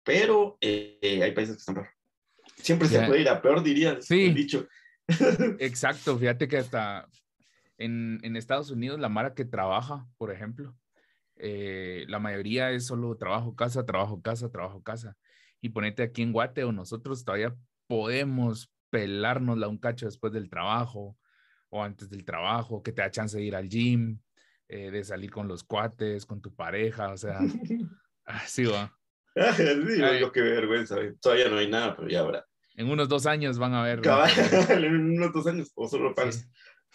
pero eh, hay países que están peor. Siempre se Ya. puede ir a peor, diría Sí. dicho. Exacto, fíjate que hasta en, en Estados Unidos la Mara que trabaja, por ejemplo, eh, la mayoría es solo trabajo, casa, trabajo, casa, trabajo, casa. Y ponete aquí en Guate o nosotros todavía podemos pelárnosla un cacho después del trabajo o antes del trabajo, que te da chance de ir al gym, eh, de salir con los cuates, con tu pareja, o sea, así va. lo que vergüenza. Todavía no hay nada, pero ya habrá. En unos dos años van a ver. En unos dos años, o solo Sí.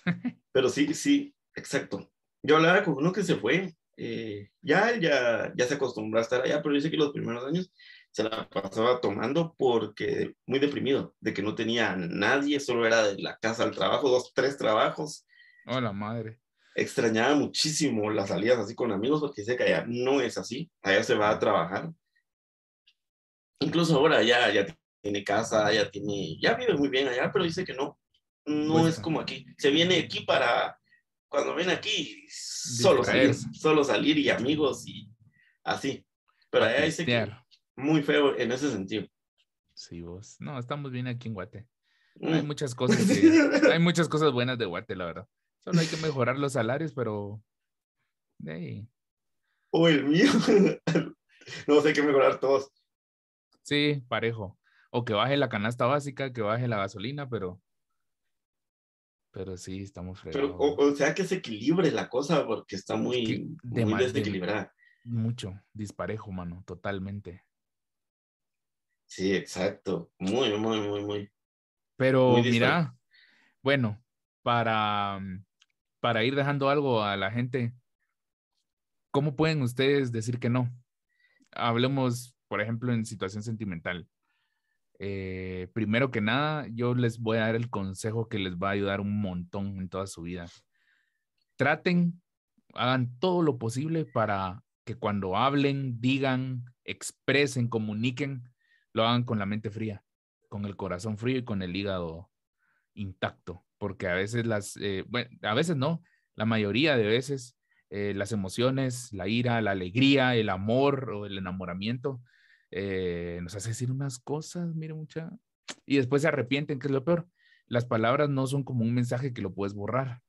Pero sí, sí, exacto. Yo hablaba con uno que se fue, eh, ya, ya, ya se acostumbró a estar allá, pero dice que los primeros años se la pasaba tomando porque muy deprimido, de que no tenía nadie, solo era de la casa al trabajo, dos, tres trabajos. Hola, madre. Extrañaba muchísimo las salidas así con amigos porque dice que allá no es así, allá se va a trabajar. Incluso ahora ya, ya tiene casa, ya tiene, ya vive muy bien allá, pero dice que no, no es como aquí. Se viene aquí para, cuando viene aquí, solo salir, solo salir y amigos y así. Pero allá dice que muy feo en ese sentido. Sí, vos. No, estamos bien aquí en Guate. Mm. Hay muchas cosas que, hay muchas cosas buenas de Guate, la verdad. Solo hay que mejorar los salarios, pero ahí. O el mío. no sé qué mejorar todos. Sí, parejo. O que baje la canasta básica, que baje la gasolina, pero pero sí, estamos fregados. Pero, o, o sea, que se equilibre la cosa porque está muy, que de muy de- desequilibrada. Mucho, disparejo, mano, totalmente. Sí, exacto. Muy, muy, muy, muy. Pero Muy mira, bueno, para, mm, para ir dejando algo a la gente, ¿cómo pueden ustedes decir que no? Hablemos, por ejemplo, en situación sentimental. Eh, primero que nada, yo les voy a dar el consejo que les va a ayudar un montón en toda su vida. Traten, hagan todo lo posible para que cuando hablen, digan, expresen, comuniquen, lo hagan con la mente fría, con el corazón frío y con el hígado intacto, porque a veces las, eh, bueno, a veces no, la mayoría de veces eh, las emociones, la ira, la alegría, el amor o el enamoramiento eh, nos hace decir unas cosas, mire mucha, y después se arrepienten, que es lo peor. Las palabras no son como un mensaje que lo puedes borrar.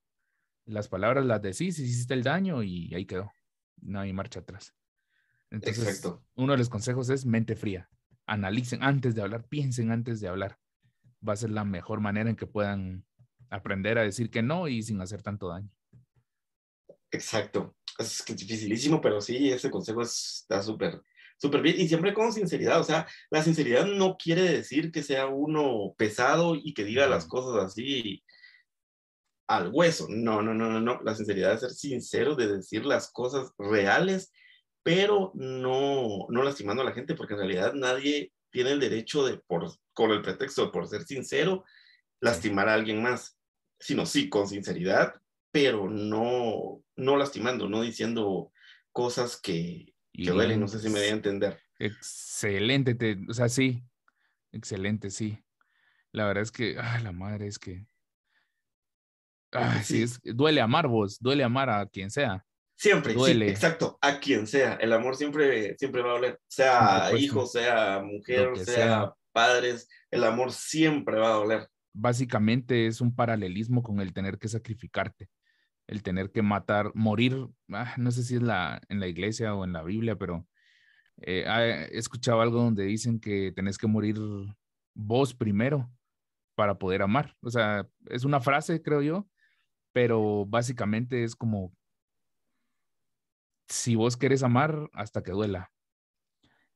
Las palabras las decís, hiciste el daño y ahí quedó. No hay marcha atrás. Entonces, Exacto. uno de los consejos es mente fría. Analicen antes de hablar, piensen antes de hablar. Va a ser la mejor manera en que puedan aprender a decir que no y sin hacer tanto daño. Exacto. Es dificilísimo, pero sí, ese consejo es- está súper, súper bien. Y siempre con sinceridad. O sea, la sinceridad no quiere decir que sea uno pesado y que diga las cosas así al hueso. No, no, no, no, no. La sinceridad es ser sincero, de decir las cosas reales, pero no, no lastimando a la gente, porque en realidad nadie tiene el derecho de, por, con el pretexto de por ser sincero, lastimar a alguien más, sino sí, con sinceridad, pero no, no lastimando, no diciendo cosas que, que duelen, no sé si me voy a entender. Excelente, te- o sea, sí, excelente, sí. La verdad es que, ah, la madre es que, ah, sí, es, duele amar vos, duele amar a quien sea. Siempre, Duele. sí, exacto, a quien sea, el amor siempre, siempre va a doler, sea hijo, sea mujer, sea. padres, el amor siempre va a doler. Básicamente es un paralelismo con el tener que sacrificarte, el tener que matar, morir, ah, no sé si es la, en la iglesia o en la Biblia, pero eh, ah, he escuchado algo donde dicen que tenés que morir vos primero para poder amar. O sea, es una frase, creo yo, pero básicamente es como si vos querés amar hasta que duela.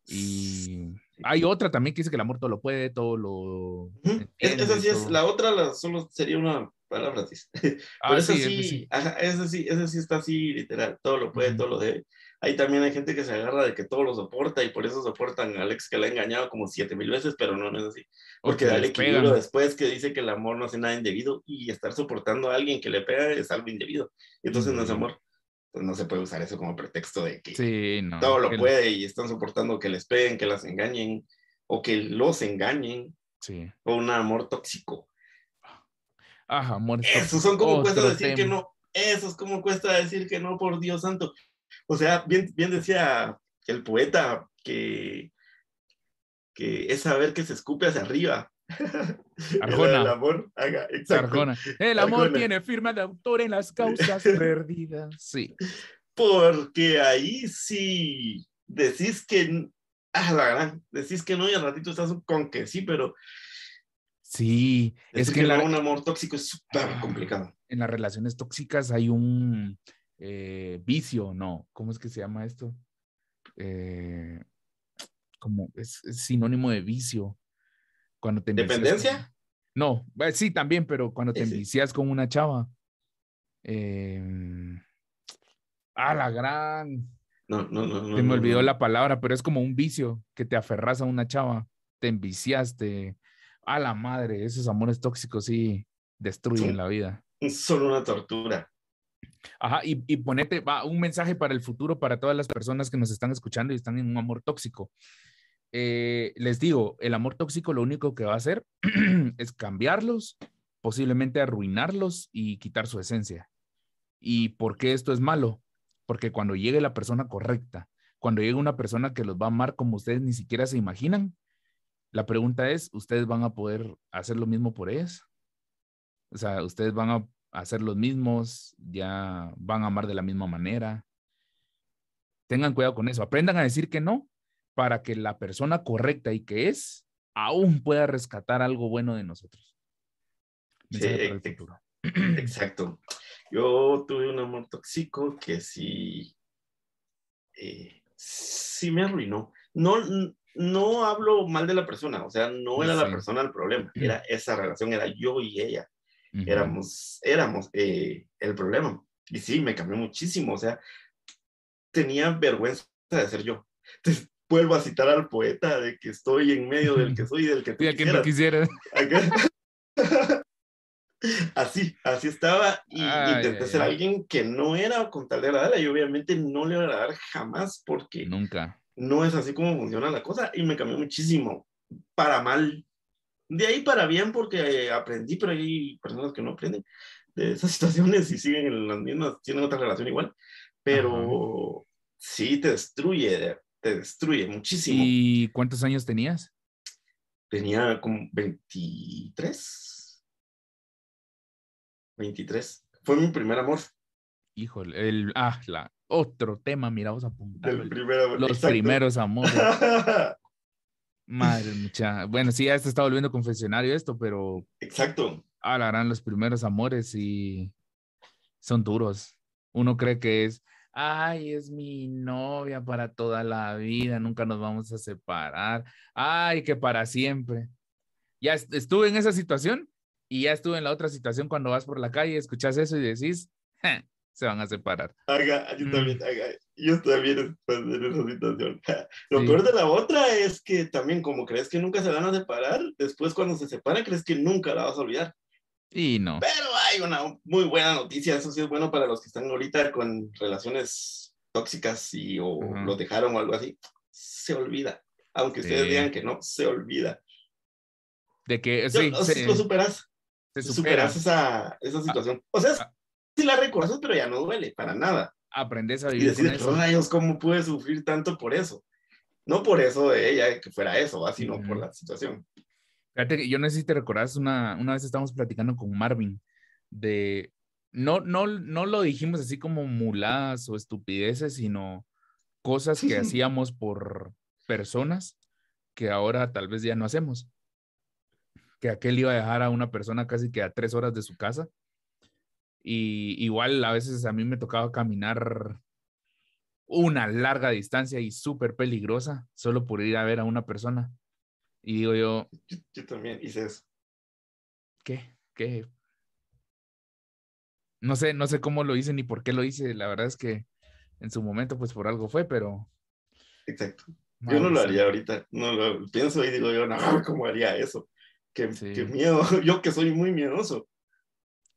Y hay otra también que dice que el amor todo lo puede, todo lo entiende, Esa sí es, todo- la otra la, solo sería una palabra así. Ah, Pero sí, sí, ese sí. ajá, esa sí, esa sí está así, literal, todo lo puede, Ujú. todo lo debe. Ahí también hay gente que se agarra de que todo lo soporta y por eso soportan a Alex que la ha engañado como siete mil veces, pero no, no es así. Porque que da el equilibrio después que dice que el amor no hace nada indebido y estar soportando a alguien que le pega es algo indebido. Entonces no es amor. Pues no se puede usar eso como pretexto de que Sí, no. todo lo que- puede y están soportando que les peguen, que las engañen o que los engañen Sí. o un amor tóxico. Ajá, amor. Eso son como otro puestas decir que no. eso es como cuesta decir que no, por Dios santo. O sea, bien, bien decía el poeta que, que es saber que se escupe hacia arriba. Arjona. El amor, haga, exacto. Arjona. El amor Arjona. tiene firma de autor en las causas perdidas. Sí. Porque ahí sí decís que, ah, la gran, decís que no y al ratito estás con que sí, pero Sí, es que que la- un amor tóxico es súper complicado. en las relaciones tóxicas hay un eh, vicio, ¿no? ¿Cómo es que se llama esto? Eh, como es, es sinónimo de vicio. Cuando te ¿Dependencia? con- No, eh, sí, también, pero cuando te envicias con una chava. eh, a la gran. No, no, no. no Se me no, olvidó no. la palabra, pero es como un vicio que te aferras a una chava, te enviciaste. A la madre, esos amores tóxicos sí destruyen Sí. la vida. Es solo una tortura. Ajá, y, y ponete va, un mensaje para el futuro para todas las personas que nos están escuchando y están en un amor tóxico. Eh, les digo, el amor tóxico lo único que va a hacer es cambiarlos, posiblemente arruinarlos y quitar su esencia. ¿Y por qué esto es malo? Porque cuando llegue la persona correcta, cuando llegue una persona que los va a amar como ustedes ni siquiera se imaginan, la pregunta es, ¿ustedes van a poder hacer lo mismo por ellas? O sea, ustedes van a hacer los mismos, ya van a amar de la misma manera. Tengan cuidado con eso. Aprendan a decir que no para que la persona correcta y que es aún pueda rescatar algo bueno de nosotros. Sí. Exacto. Yo tuve un amor tóxico que sí, eh, sí me arruinó. No, no hablo mal de la persona, o sea, no era la persona el problema, era esa relación, era yo y ella. Ujú. éramos, éramos eh, el problema. Y sí, me cambió muchísimo, o sea, tenía vergüenza de ser yo. Entonces, vuelvo a citar al poeta de que estoy en medio del que soy y del que tú quisieras. quisiera. Así, así estaba y Ay, intenté ay, ser ay. alguien que no era con tal de agradarle y obviamente no le agradar jamás porque Nunca. No es así como funciona la cosa y me cambió muchísimo para mal. De ahí para bien porque aprendí, pero hay personas que no aprenden de esas situaciones y siguen en las mismas, tienen otra relación igual, pero sí te destruye, te destruye muchísimo. ¿Y cuántos años tenías? Tenía como 23. 23. Fue mi primer amor. Híjole, el, ah, la, otro tema, mira, vamos a apuntarlo. Del primer amor. Los exacto. primeros amores. Madre mucha. Bueno, sí, ya se está volviendo confesionario esto, pero exacto. la gran los primeros amores y son duros. Uno cree que es, ay, es mi novia para toda la vida, nunca nos vamos a separar. Ay, que para siempre. Ya est- estuve en esa situación y ya estuve en la otra situación cuando vas por la calle, escuchas eso y decís, "Ja, se van a separar. Haga, yo Mm. también, haga, yo también estoy en esa situación. Lo Sí. peor de la otra es que también como crees que nunca se van a separar, después cuando se separan crees que nunca la vas a olvidar. Y no. Pero hay una muy buena noticia, eso sí es bueno para los que están ahorita con relaciones tóxicas y o Ajá. los dejaron o algo así. Se olvida. Aunque ustedes Sí. digan que no, se olvida. De que Yo- sí, o- se, lo superas. se supera. superas esa, esa situación. O sea, Ah. Sí la recuerdas, pero ya no duele para nada. Aprendes a Y vivir con decir, rayos, ¿cómo pude sufrir tanto por eso? No por eso de ella, que fuera eso, sino por Ujú. la situación. Fíjate que yo no sé si te recordás, una, una vez estábamos platicando con Marvin de, no, no, no lo dijimos así como muladas o estupideces, sino cosas que hacíamos por personas que ahora tal vez ya no hacemos. Que aquel iba a dejar a una persona casi que a tres horas de su casa. Y igual a veces a mí me tocaba caminar una larga distancia y súper peligrosa solo por ir a ver a una persona. Y digo yo, Yo, yo también hice eso. ¿qué? ¿Qué? No sé, no sé cómo lo hice ni por qué lo hice. La verdad es que en su momento, pues por algo fue, pero. Exacto. Yo no lo haría ahorita. No lo pienso y digo yo, no, ¿cómo haría eso? Qué, Sí. qué miedo. Yo que soy muy miedoso.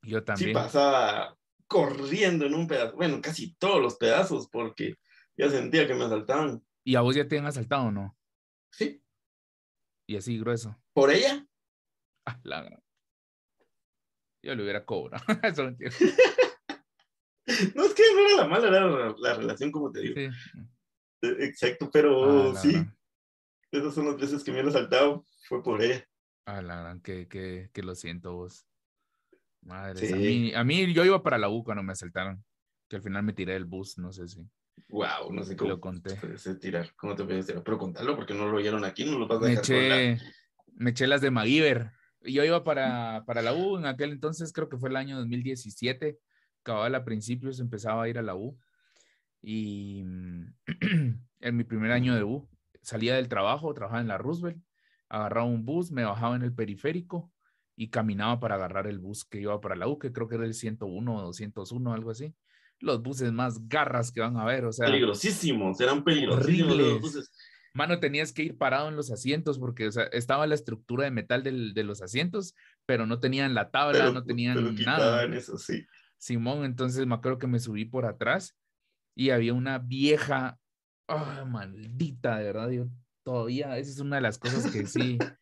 Yo Sí también. pasaba corriendo en un pedazo, bueno, casi todos los pedazos, porque ya sentía que me asaltaban. ¿Y a vos ya te han asaltado o no? Sí, Y así grueso. por ella. Ah, la gran- Yo le hubiera cobrado. Eso no entiendo. No, es que no era la mala, era la, la relación, como te digo. Sí. Eh, Exacto, pero Ah, sí, gran- esas son las veces que me han asaltado, fue por ella. Ah, la gran, que, que, que lo siento vos. Madre, Sí. a, mí, a mí yo iba para la U cuando me asaltaron, que al final me tiré del bus, no sé si Wow, no sé lo cómo conté. te tirar, cómo te puedes tirar, pero contalo porque no lo oyeron aquí, no lo vas a Me dejar eché, me eché las de MacGyver. Yo iba para, para la U en aquel entonces, creo que fue el año 2017. Cabal a principios empezaba a ir a la U. Y en mi primer año de U, salía del trabajo, trabajaba en la Roosevelt, agarraba un bus, me bajaba en el periférico y caminaba para agarrar el bus que iba para la U, que creo que era el 101 o 201, algo así. Los buses más garras que van a ver, o sea. Peligrosísimos, eran peligrosísimos Horribles. los buses. Mano, tenías que ir parado en los asientos porque o sea, estaba la estructura de metal del- de los asientos, pero no tenían la tabla, pero- no tenían nada. eso, sí. Simón, entonces me acuerdo que me subí por atrás y había una vieja, ah, maldita, de verdad, yo todavía, esa es una de las cosas que sí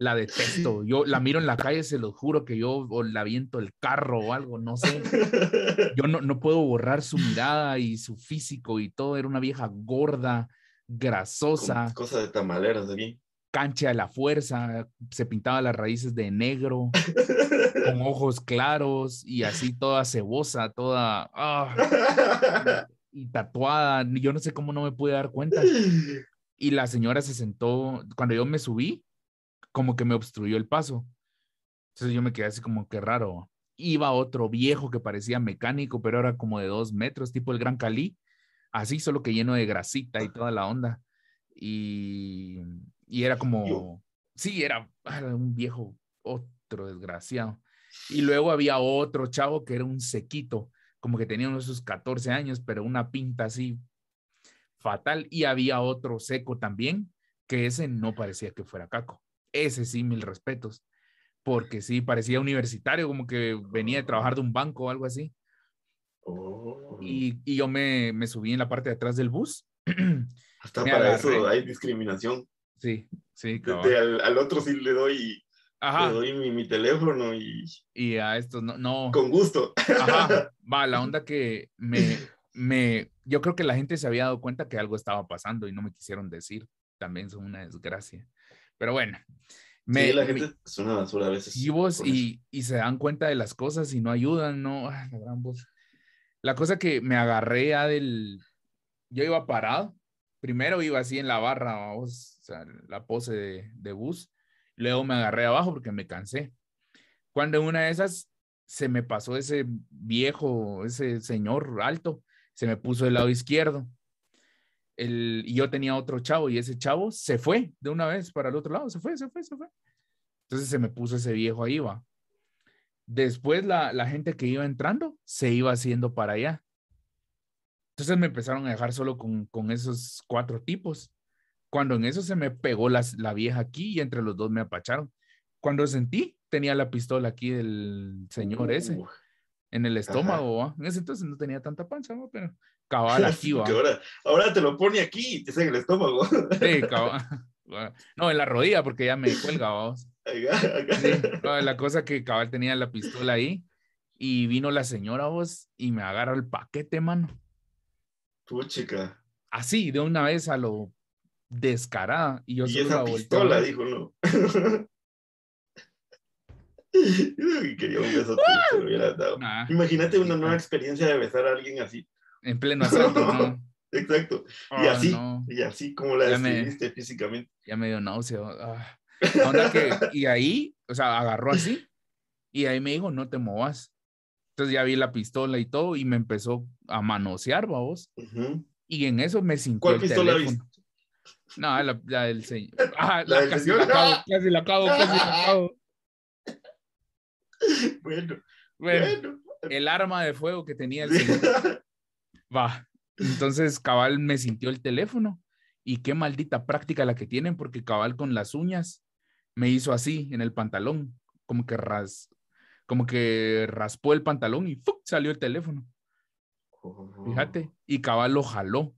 la detesto. Yo la miro en la calle, se lo juro que yo o la viento el carro o algo, no sé. Yo no, no puedo borrar su mirada y su físico y todo. Era una vieja gorda, grasosa. Con Cosa de tamaleras aquí. cancha de la fuerza, se pintaba las raíces de negro, con ojos claros y así toda cebosa, toda ah, y tatuada. Yo no sé cómo no me pude dar cuenta. Y la señora se sentó, cuando yo me subí, como que me obstruyó el paso. Entonces yo me quedé así como que raro. Iba otro viejo que parecía mecánico, pero era como de dos metros, tipo el Gran Cali, así solo que lleno de grasita y toda la onda. Y, y era como, sí, era, era un viejo, otro desgraciado. Y luego había otro chavo que era un sequito, como que tenía unos sus 14 años, pero una pinta así fatal. Y había otro seco también, que ese no parecía que fuera caco. Ese sí, mil respetos, porque sí, parecía universitario, como que venía de trabajar de un banco o algo así. Oh. Y, y yo me, me subí en la parte de atrás del bus. Hasta me para agarré. eso hay discriminación. Sí, sí, De- cabal. de al, al otro sí le doy, le Ajá, doy mi, mi teléfono y y a estos no, no, con gusto. ajá, va, la onda que me, me, yo creo que la gente se había dado cuenta que algo estaba pasando y no me quisieron decir, también son una desgracia. Pero bueno, me, sí, la me- gente es una basura a veces. y y, y se dan cuenta de las cosas y no ayudan, no, Ah, la gran voz. La cosa que me agarré ya del, yo iba parado, primero iba así en la barra, vamos, o sea, la pose de, de bus, luego me agarré abajo porque me cansé. Cuando en una de esas se me pasó ese viejo, ese señor alto, se me puso del lado izquierdo. Y yo tenía otro chavo y ese chavo se fue de una vez para el otro lado, se fue, se fue, se fue. Entonces se me puso ese viejo ahí, va. Después la, la gente que iba entrando se iba haciendo para allá. Entonces me empezaron a dejar solo con, con esos cuatro tipos. Cuando en eso se me pegó las- la vieja aquí y entre los dos me apacharon. Cuando sentí, tenía la pistola aquí del señor ese Uh, en el estómago. ¿va? En ese entonces no tenía tanta pancha, ¿va? pero cabal aquí va. ahora, ahora te lo pone aquí y te saca el estómago. Sí, cabal. No, en la rodilla porque ya me cuelga, acá. Sí, no, la cosa que cabal tenía la pistola ahí y vino la señora vos y me agarra el paquete, mano. Puchica. Así, de una vez a lo descarada. Y yo Y solo esa la pistola, dijo, no. Yo creo que quería un beso, te lo hubiera dado. Nah, Imagínate una nueva maldita. experiencia de besar a alguien así. En pleno asalto, no. Exacto. Y Ah, así, no, y así como la Ya me- describiste físicamente. ya me dio náusea. ah. Que, y ahí, o sea, agarró así y ahí me dijo, no te movas. Entonces ya vi la pistola y todo y me empezó a manosear, vos. Ujú. Y en eso me sintió ¿Cuál el pistola teléfono. No, la, la del señor. Ah, La la, del casi señor. la acabo, casi la acabo, casi la acabo. Bueno, Bueno, bueno. el arma de fuego que tenía el señor. Va. Entonces, cabal me sintió el teléfono. Y qué maldita práctica la que tienen, porque cabal con las uñas me hizo así en el pantalón, como que ras, como que raspó el pantalón y ¡fuc! salió el teléfono. Fíjate. Y cabal lo jaló.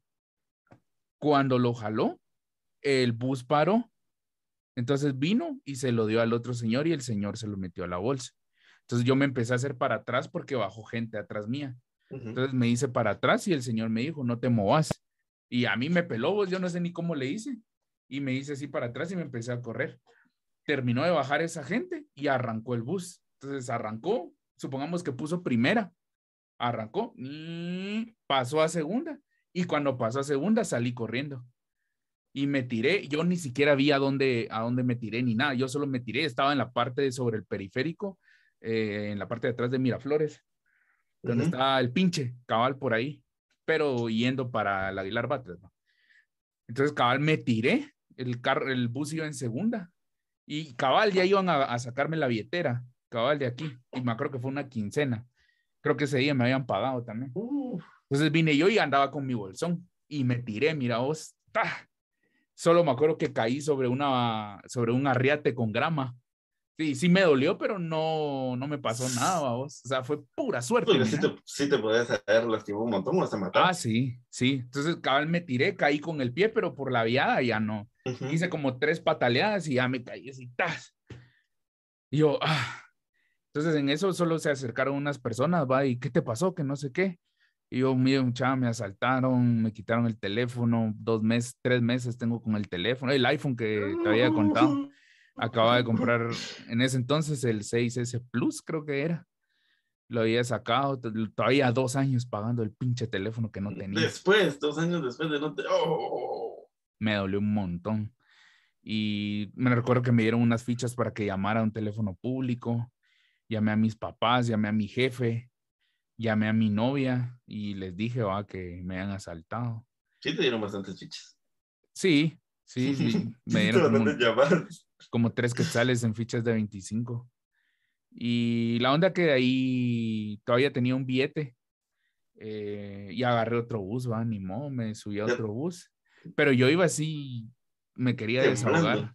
Cuando lo jaló, el bus paró. Entonces vino y se lo dio al otro señor y el señor se lo metió a la bolsa. Entonces yo me empecé a hacer para atrás porque bajó gente atrás mía. Entonces me hice para atrás y el señor me dijo, no te movas. Y a mí me peló, vos, yo no sé ni cómo le hice. Y me hice así para atrás y me empecé a correr. Terminó de bajar esa gente y arrancó el bus. Entonces arrancó, supongamos que puso primera, arrancó, y pasó a segunda. Y cuando pasó a segunda salí corriendo. Y me tiré, yo ni siquiera vi a dónde, a dónde me tiré ni nada, yo solo me tiré, estaba en la parte de sobre el periférico, eh, en la parte de atrás de Miraflores donde está el pinche, cabal por ahí, pero yendo para el Aguilar Batres. Entonces, cabal, me tiré, el, carro, el bus iba en segunda y cabal ya iban a, sacarme la billetera, cabal de aquí, y me acuerdo que fue una quincena. Creo que ese día me habían pagado también. Entonces vine yo y andaba con mi bolsón y me tiré, mira vos, solo me acuerdo que caí sobre, una, sobre un arriate con grama Sí, sí me dolió, pero no, no me pasó nada. O sea, fue pura suerte. Porque sí te, sí te podías haber lastimado un montón hasta matar. Ah, sí, sí. Entonces, cabal, me tiré, caí con el pie, pero por la viada ya no. Hice como tres pataleadas y ya me caí así, ¡tas! Y yo, ah. Entonces, en eso solo se acercaron unas personas, va, ¿y qué te pasó? Que no sé qué. Y yo, mira, muchacha, me asaltaron, me quitaron el teléfono, dos meses, tres meses tengo con el teléfono, el iPhone que te había contado. Acababa de comprar en ese entonces el 6S Plus, creo que era. Lo había sacado, todavía dos años pagando el pinche teléfono que no tenía. Después, dos años después de no te... ¡Oh! Me dolió un montón. Y me recuerdo que me dieron unas fichas para que llamara a un teléfono público. Llamé a mis papás, llamé a mi jefe, llamé a mi novia y les dije va, que me habían asaltado. Sí, te dieron bastantes fichas. Sí, sí, sí. Me dieron como, como tres quetzales en fichas de 25. Y la onda que de ahí todavía tenía un billete eh, y agarré otro bus, va, ni modo, me subí a otro bus. Pero yo iba así, me quería desahogar,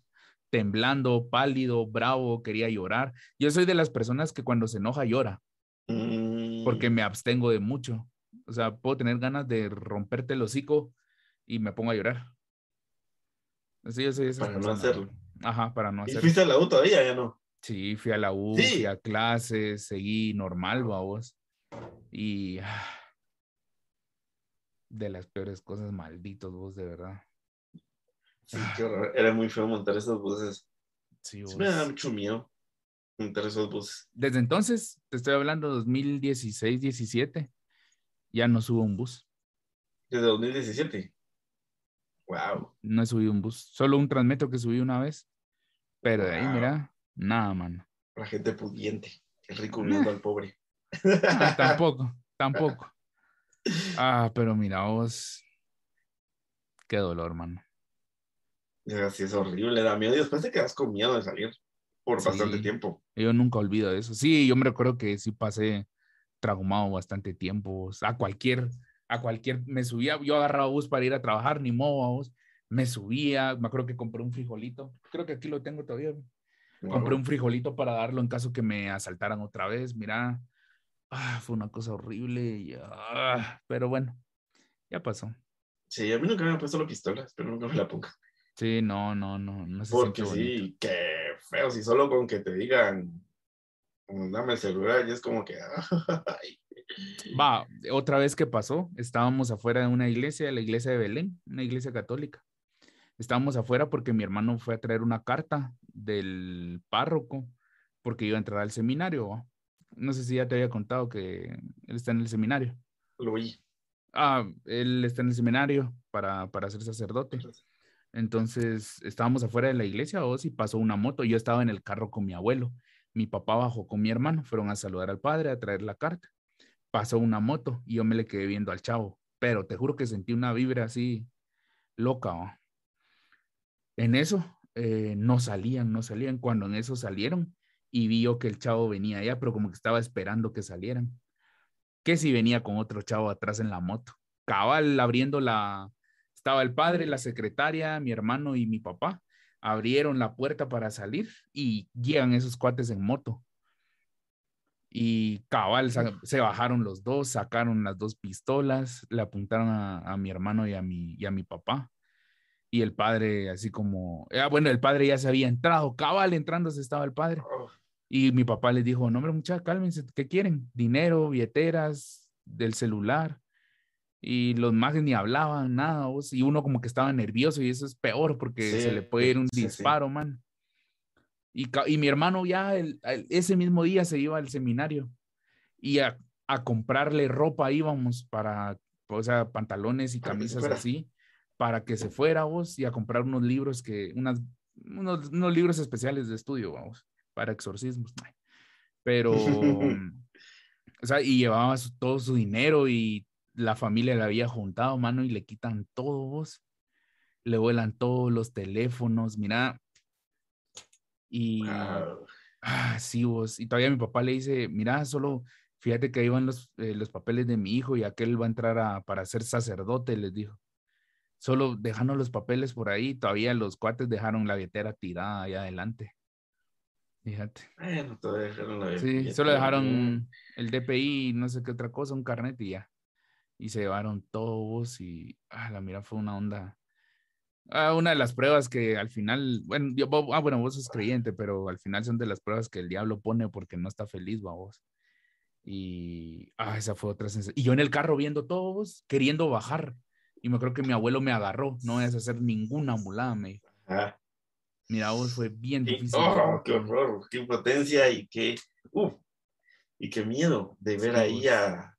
temblando, pálido, bravo, quería llorar. Yo soy de las personas que cuando se enoja llora, porque mm. me abstengo de mucho. O sea, puedo tener ganas de romperte el hocico y me pongo a llorar. Así yo soy Para no hacerlo. Ajá, para no hacer. ¿Y fuiste a la U todavía, ya no? Sí, fui a la U, fui a clases, seguí normal, vamos. Y ah, de las peores cosas, malditos vos, de verdad. Sí, qué horror. Era muy feo montar esos buses. Sí, vos. me da mucho miedo montar esos buses. Desde entonces, te estoy hablando 2016, 17, ya no subo un bus. ¿Desde 2017? Wow. No he subido un bus. Solo un transmetro que subí una vez. Pero de ahí, mira, nada, mano. La gente pudiente. El rico uniendo al pobre. Ah, tampoco, tampoco. Ah, pero mira vos. Qué dolor, mano. Sí, es horrible, da miedo. Y después te quedas con miedo de salir por bastante tiempo. Yo nunca olvido eso. Sí, yo me recuerdo que sí pasé traumado bastante tiempo. A cualquier a cualquier, me subía, yo agarraba bus para ir a trabajar, ni modo, bus, me subía, me acuerdo que compré un frijolito, creo que aquí lo tengo todavía, compré un frijolito para darlo en caso que me asaltaran otra vez, mira, ah, fue una cosa horrible, ah, pero bueno, ya pasó. Sí, a mí nunca me han puesto la pistola, pero nunca me la ponga. Sí, no, no, no, no Porque sí, qué feo, si solo con que te digan, dame el celular, y es como que, ay, Va, otra vez que pasó, estábamos afuera de una iglesia, la iglesia de Belén, una iglesia católica. Estábamos afuera porque mi hermano fue a traer una carta del párroco porque iba a entrar al seminario. No sé si ya te había contado que él está en el seminario. Lo oí. Ah, él está en el seminario para, para ser sacerdote. Entonces estábamos afuera de la iglesia o y pasó una moto. Yo estaba en el carro con mi abuelo. Mi papá bajó con mi hermano. Fueron a saludar al padre, a traer la carta pasó una moto y yo me le quedé viendo al chavo, pero te juro que sentí una vibra así loca. En eso eh, no salían, no salían. Cuando en eso salieron y vio que el chavo venía allá, pero como que estaba esperando que salieran. Que si venía con otro chavo atrás en la moto. Cabal abriendo la... Estaba el padre, la secretaria, mi hermano y mi papá. Abrieron la puerta para salir y llegan esos cuates en moto y cabal, se bajaron los dos, sacaron las dos pistolas, le apuntaron a, mi hermano y a mi, y a mi papá. Y el padre, así como, ah, bueno, el padre ya se había entrado, cabal, entrándose estaba el padre. Oh. Y mi papá les dijo, no, hombre, muchachos, cálmense, ¿qué quieren? Dinero, billeteras, del celular y los mages ni hablaban nada, vos, y uno como que estaba nervioso y eso es peor porque se le puede ir un sí, sí. disparo, man. Y, mi hermano ya el- el- ese mismo día se iba al seminario y a, a comprarle ropa íbamos para, o sea, pantalones y camisas así, para que se fuera vos y a comprar unos libros que, unas, unos, unos libros especiales de estudio, vamos, para exorcismos. Pero, o sea, y llevaba su- todo su dinero y la familia le había juntado, mano, y le quitan todo, vos. Le vuelan todos los teléfonos, mira. Y, Wow. ah, sí, vos. Y todavía mi papá le dice, mira, solo fíjate que ahí van los, eh, los papeles de mi hijo y aquel va a entrar a, para ser sacerdote, les dijo. Solo dejando los papeles por ahí, todavía los cuates dejaron la billetera tirada ahí adelante. Fíjate. Bueno, todavía dejaron la Sí, solo dejaron el DPI y no sé qué otra cosa, un carnet y ya. Y se llevaron todos y, ah, la mira, fue una onda. Ah, una de las pruebas que al final, bueno, yo, vos- ah, bueno, vos sos creyente, pero al final son de las pruebas que el diablo pone porque no está feliz, va vos. Y, ah, esa fue otra sensación. Y yo en el carro viendo todos, queriendo bajar. Y me creo que mi abuelo me agarró, no es hacer ninguna mulada, me dijo. Ajá. Mira, vos fue bien Y- difícil. oh, qué horror, qué impotencia y qué, uf, y qué miedo de ver Sí, ahí a,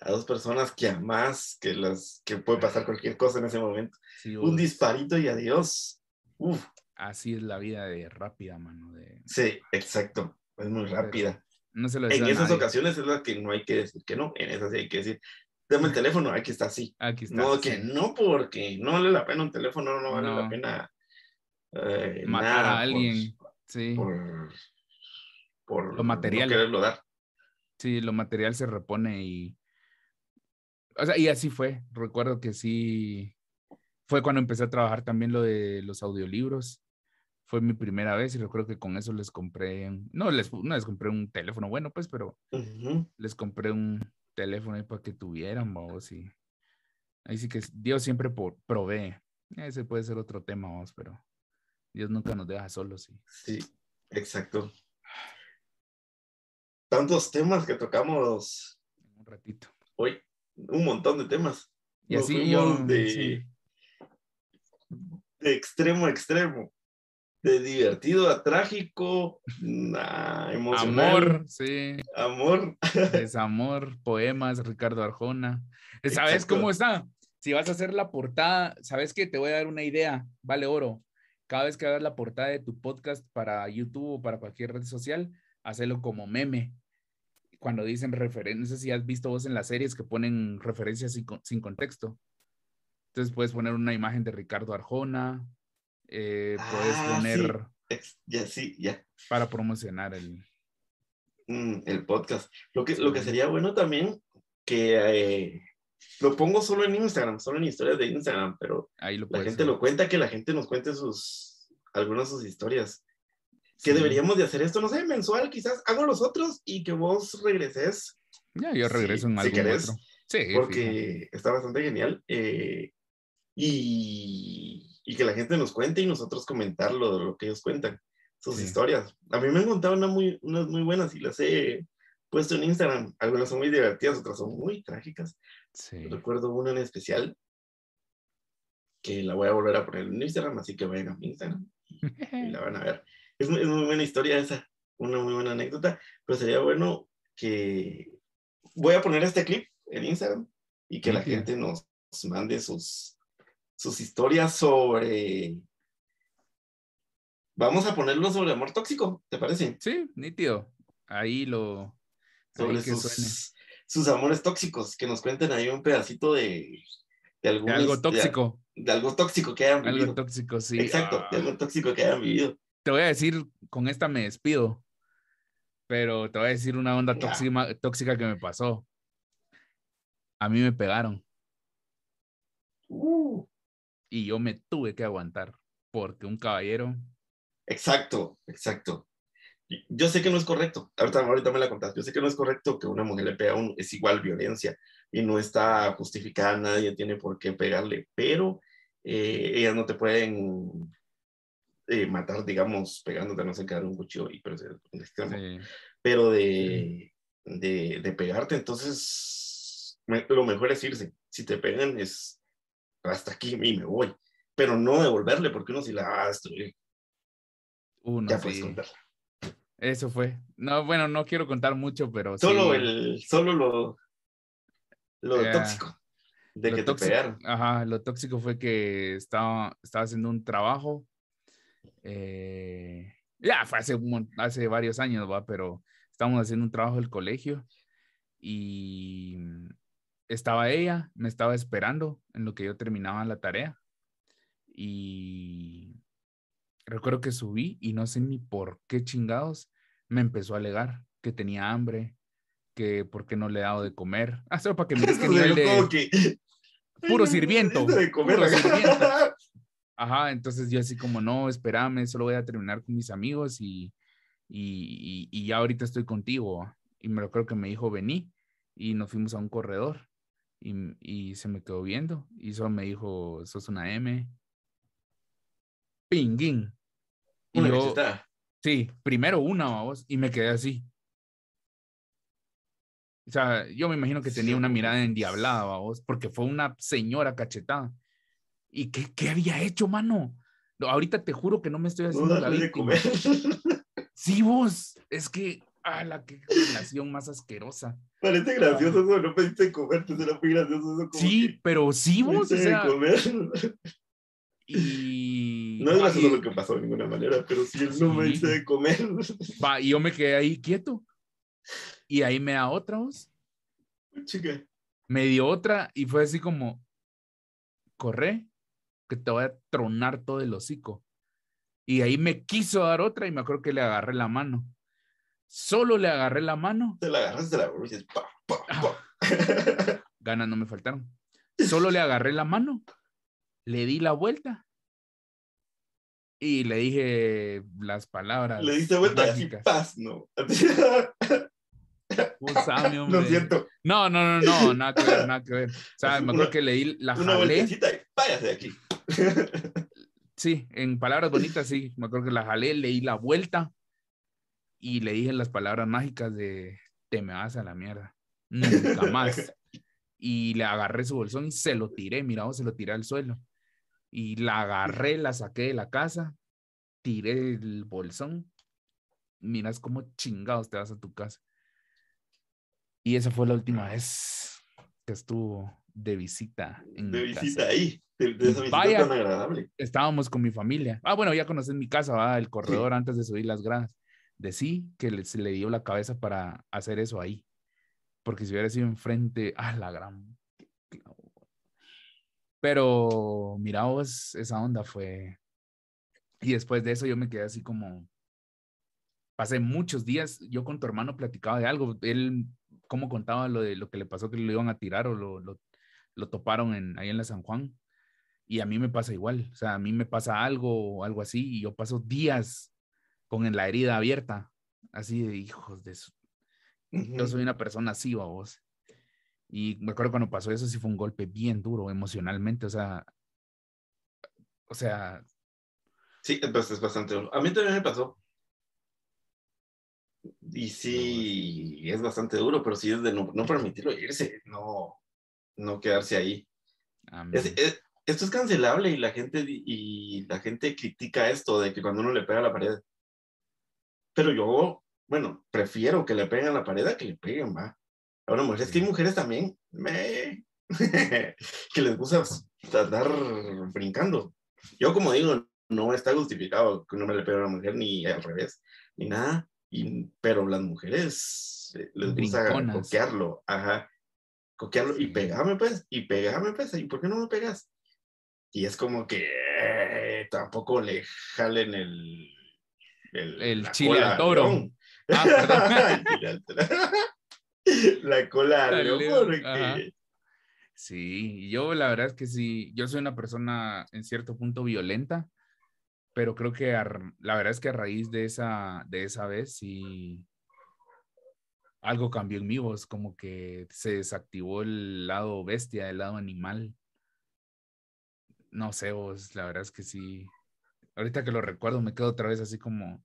a dos personas que amás, que las que puede pasar cualquier cosa en ese momento. Sí, Un disparito y adiós. Uf, Así es la vida de rápida, mano. De, sí, exacto. Es muy rápida. no se lo En esas nadie. ocasiones es la que no hay que decir que no, en esas sí hay que decir, dame el teléfono, aquí está así. Aquí está. No, que no, porque no vale la pena un teléfono, no vale No. la pena eh, Matar nada a por- alguien. sí. Por, por Lo material. no quererlo dar. Sí, lo material se repone y. O sea, y así fue. Recuerdo que sí. Fue cuando empecé a trabajar también lo de los audiolibros. Fue mi primera vez y recuerdo que con eso les compré. No les, no les compré un teléfono bueno, pues, pero Ujú. les compré un teléfono ahí para que tuvieran, vamos. Y ahí sí que Dios siempre por, provee. Ese puede ser otro tema, vamos, pero Dios nunca nos deja solos. Y... Sí, exacto. Tantos temas que tocamos Un ratito. hoy, un montón de temas. Y Nos así fuimos de, sí. de extremo a extremo. De divertido a trágico, a emocional. Amor, sí. Amor. Desamor, poemas, Ricardo Arjona. ¿Sabes Exacto. cómo está? Si vas a hacer la portada, ¿sabes qué? Te voy a dar una idea, vale oro. Cada vez que hagas la portada de tu podcast para YouTube o para cualquier red social, hazlo como meme. Cuando dicen referencias, no sé si has visto vos en las series que ponen referencias sin, sin contexto. Entonces puedes poner una imagen de Ricardo Arjona, eh, puedes Ah, poner Ya, sí, ya. para promocionar el... Mm, el podcast. Lo que, lo que sería bueno también, que eh, lo pongo solo en Instagram, solo en historias de Instagram, pero Ahí lo la gente hacer. lo cuenta, que la gente nos cuente sus, algunas de sus historias. Que Sí. deberíamos de hacer esto, no sé, mensual, quizás hago los otros y que vos regreses, Ya, yo si- regreso en si algún querés, otro. Sí, fijo. porque está bastante genial. eh, y, y que la gente nos cuente y nosotros comentar lo, lo que ellos cuentan, sus Sí. historias. A mí me han contado una muy, unas muy buenas y las he puesto en Instagram. Algunas son muy divertidas, otras son muy trágicas. Sí. Recuerdo una en especial que la voy a volver a poner en Instagram, así que vayan a mi Instagram y la van a ver. Es, muy- es muy buena historia esa, una muy buena anécdota, pero sería bueno que voy a poner este clip en Instagram y que la gente nos mande sus, sus historias sobre... Vamos a ponerlo sobre amor tóxico, ¿te parece? Sí, nítido. Ahí lo. Ahí Sobre suene. sus, sus amores tóxicos, que nos cuenten ahí un pedacito de, de, algo de- tóxico. De, algo tóxico que hayan vivido. Algo tóxico, sí. Exacto, de Ah, algo tóxico que hayan vivido. Te voy a decir, con esta me despido. Pero te voy a decir una onda tóxica, tóxica que me pasó. A mí me pegaron Uh, y yo me tuve que aguantar porque un caballero. exacto, exacto. Yo sé que no es correcto, ahorita, ahorita me la contás, yo sé que no es correcto que una mujer le pega a uno, es igual violencia y no está justificada, nadie tiene por qué pegarle, pero eh, ellas no te pueden eh, matar, digamos, pegándote, no sé, quedar un cuchillo y pero sí, pero de, de, de pegarte, entonces lo mejor es irse. Si te pegan es hasta aquí y me voy. Pero no devolverle, porque uno si la va a destruir. Uno, ya sí. puedes contarla. Eso fue. No, bueno, no quiero contar mucho, pero Solo el, solo lo, lo tóxico de Lo que tóxico- te pegaron. Ajá, lo tóxico fue que estaba, estaba haciendo un trabajo. Eh, ya fue hace, hace varios años, ¿va? Pero estábamos haciendo un trabajo del colegio y estaba ella, me estaba esperando en lo que yo terminaba la tarea. Y recuerdo que subí y no sé ni por qué chingados me empezó a alegar que tenía hambre, que por qué no le he dado de comer. Ah, solo para que qué O sea, nivel de que, puro "Ay, sirviento, necesito de comer puro acá". sirviento. Ajá, entonces yo así como, no, espérame, solo voy a terminar con mis amigos y, y, y- y ya ahorita estoy contigo. Y me recuerdo que me dijo, vení, y nos fuimos a un corredor y, y se me quedó viendo y solo me dijo, sos una M. Pinguín. Y Una yo, sí, primero una, vamos, y me quedé así. O sea, yo me imagino que tenía Sí, una mirada endiablada, vos, porque fue una señora cachetada. ¿Y qué, qué había hecho, mano? No, ahorita te juro que no me estoy No haciendo la darle de víctima. Sí, vos, es que, ah, la que relación más asquerosa. Parece gracioso eso, no pediste de comer, te será muy gracioso eso. Como Sí, pero sí, vos, o "Pediste de sea, comer". y... No es gracioso lo que pasó de ninguna manera, pero si él no me Sí. dice de comer. va, y yo me quedé ahí quieto. Y ahí me da otra, vos. Chica, me dio otra y fue así como, corre, que te voy a tronar todo el hocico. Y ahí me quiso dar otra y me acuerdo que le agarré la mano. Solo le agarré la mano, te la agarras de la y dices, pa, pa, Ah. pa. ganas no me faltaron. Solo le agarré la mano, le di la vuelta y le dije las palabras. Le diste vuelta y paz, no. Vos sabes, Lo hombre. siento, No, no, no, no, nada que ver, nada que ver. O sea, me acuerdo Una- que le di la una jalé. vueltecita y váyase de aquí. Sí, en palabras bonitas, sí. Me acuerdo que la jalé, leí la vuelta y le dije las palabras mágicas de te me vas a la mierda. Nunca más. Y le agarré su bolsón y se lo tiré, mira, vos, se lo tiré al suelo. Y la agarré, la saqué de la casa, tiré el bolsón. Miras cómo chingados te vas a tu casa. Y esa fue la última vez que estuvo de visita en De visita casa ahí, de, de esa visita Vaya. tan agradable. estábamos con mi familia. Ah, bueno, ya conoces mi casa, ¿va? el corredor antes de subir las gradas. De sí, que se le dio la cabeza para hacer eso ahí. Porque si hubiera sido enfrente, ah, la gran. Pero mira vos, esa onda fue. Y después de eso yo me quedé así como. Pasé muchos días, yo con tu hermano platicaba de algo. Él, cómo contaba lo de lo que le pasó, que lo iban a tirar o lo, lo, lo toparon en, ahí en la San Juan. Y a mí me pasa igual, o sea, a mí me pasa algo o algo así y yo paso días con la herida abierta, así de hijos de su... Yo soy una persona así, vos. Y me acuerdo cuando pasó eso, sí fue un golpe bien duro emocionalmente, o sea, o sea, Sí, pues es bastante duro. A mí también me pasó. Y sí, es bastante duro, pero sí es de no, no permitirlo irse, no, no quedarse ahí. Es- es- esto es cancelable y la gente y la gente critica esto de que cuando uno le pega a la pared. Pero yo, bueno, prefiero que le peguen a la pared a que le peguen, va. Ahora, mujeres, que hay mujeres también me... que les gusta estar brincando. Yo, como digo, no está justificado que uno me le pegue a una mujer ni al revés, ni nada. Y, pero las mujeres eh, les gusta Brinconas. coquearlo, ajá, coquearlo y pegame pues, y pegame pues, ¿y por qué no me pegas? Y es como que eh, tampoco le jalen el, el, chile al toro. Ah, la cola porque ajá. Sí, yo la verdad es que sí, yo soy una persona en cierto punto violenta, pero creo que a la verdad es que a raíz de esa, de esa vez sí algo cambió en mí, vos, como que se desactivó el lado bestia, el lado animal. No sé, vos, la verdad es que sí. Ahorita que lo recuerdo me quedo otra vez así como,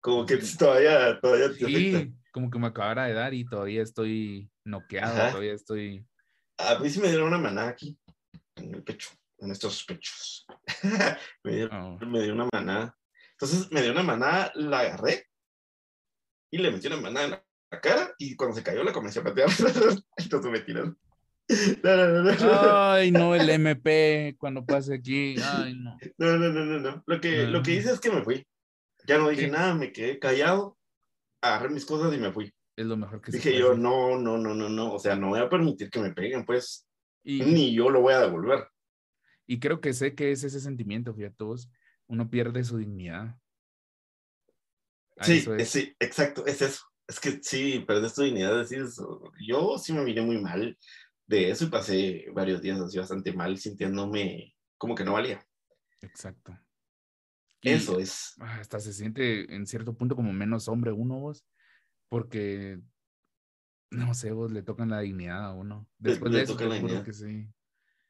Como que todavía, todavía te Sí, afecta. como que me acabara de dar y todavía estoy noqueado, Ajá. todavía estoy... A mí sí me dieron una manada aquí, en el pecho, en estos pechos. me, dieron, oh, me dio una manada. Entonces me dio una manada, la agarré y le metí una manada en la, cara y cuando se cayó la comencé a patear. Entonces me tiraron. No. Ay, no, el MP cuando pase aquí. Ay, no. No, no, no, no, no. Lo que, lo que hice es que me fui. Ya no dije nada, me quedé callado, agarré mis cosas y me fui. Es lo mejor que Dije yo, no, no, no, no, no. O sea, no voy a permitir que me peguen, pues, Y, ni yo lo voy a devolver. y creo que sé que es ese sentimiento, fíjate vos, uno pierde su dignidad. Sí, es. sí, exacto, es eso. Es que sí, perdés tu dignidad, decir eso. Yo sí me miré muy mal de eso y pasé varios días así bastante mal, sintiéndome como que no valía. Exacto. Y, Eso es. ah, Hasta se siente en cierto punto como menos hombre uno vos, porque, no sé, vos le tocan la dignidad a uno. Después le de eso, tocan te la juro dignidad. que sí.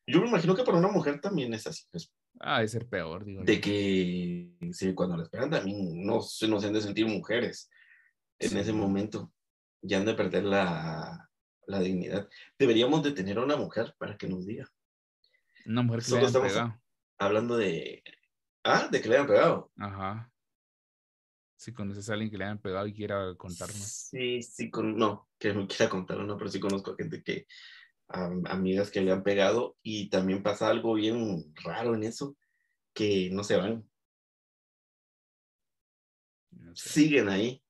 Yo me imagino que para una mujer también es así, pues, Ah, de ser peor, digo. de que sí, cuando les pegan también no, se- no se han de sentir mujeres en Sí. ese momento. Ya han de perder la, la dignidad. Deberíamos de tener a una mujer para que nos diga. Una mujer que Solo le hayan estamos- pegado. Hablando de... Ah, de que le hayan pegado. Ajá. Si conoces a alguien que le hayan pegado y quiera contarnos. Sí, sí, con, no, que me quiera contar, no, pero sí conozco a gente que, am- amigas que le han pegado y también pasa algo bien raro en eso, que no se van, No sé. siguen ahí.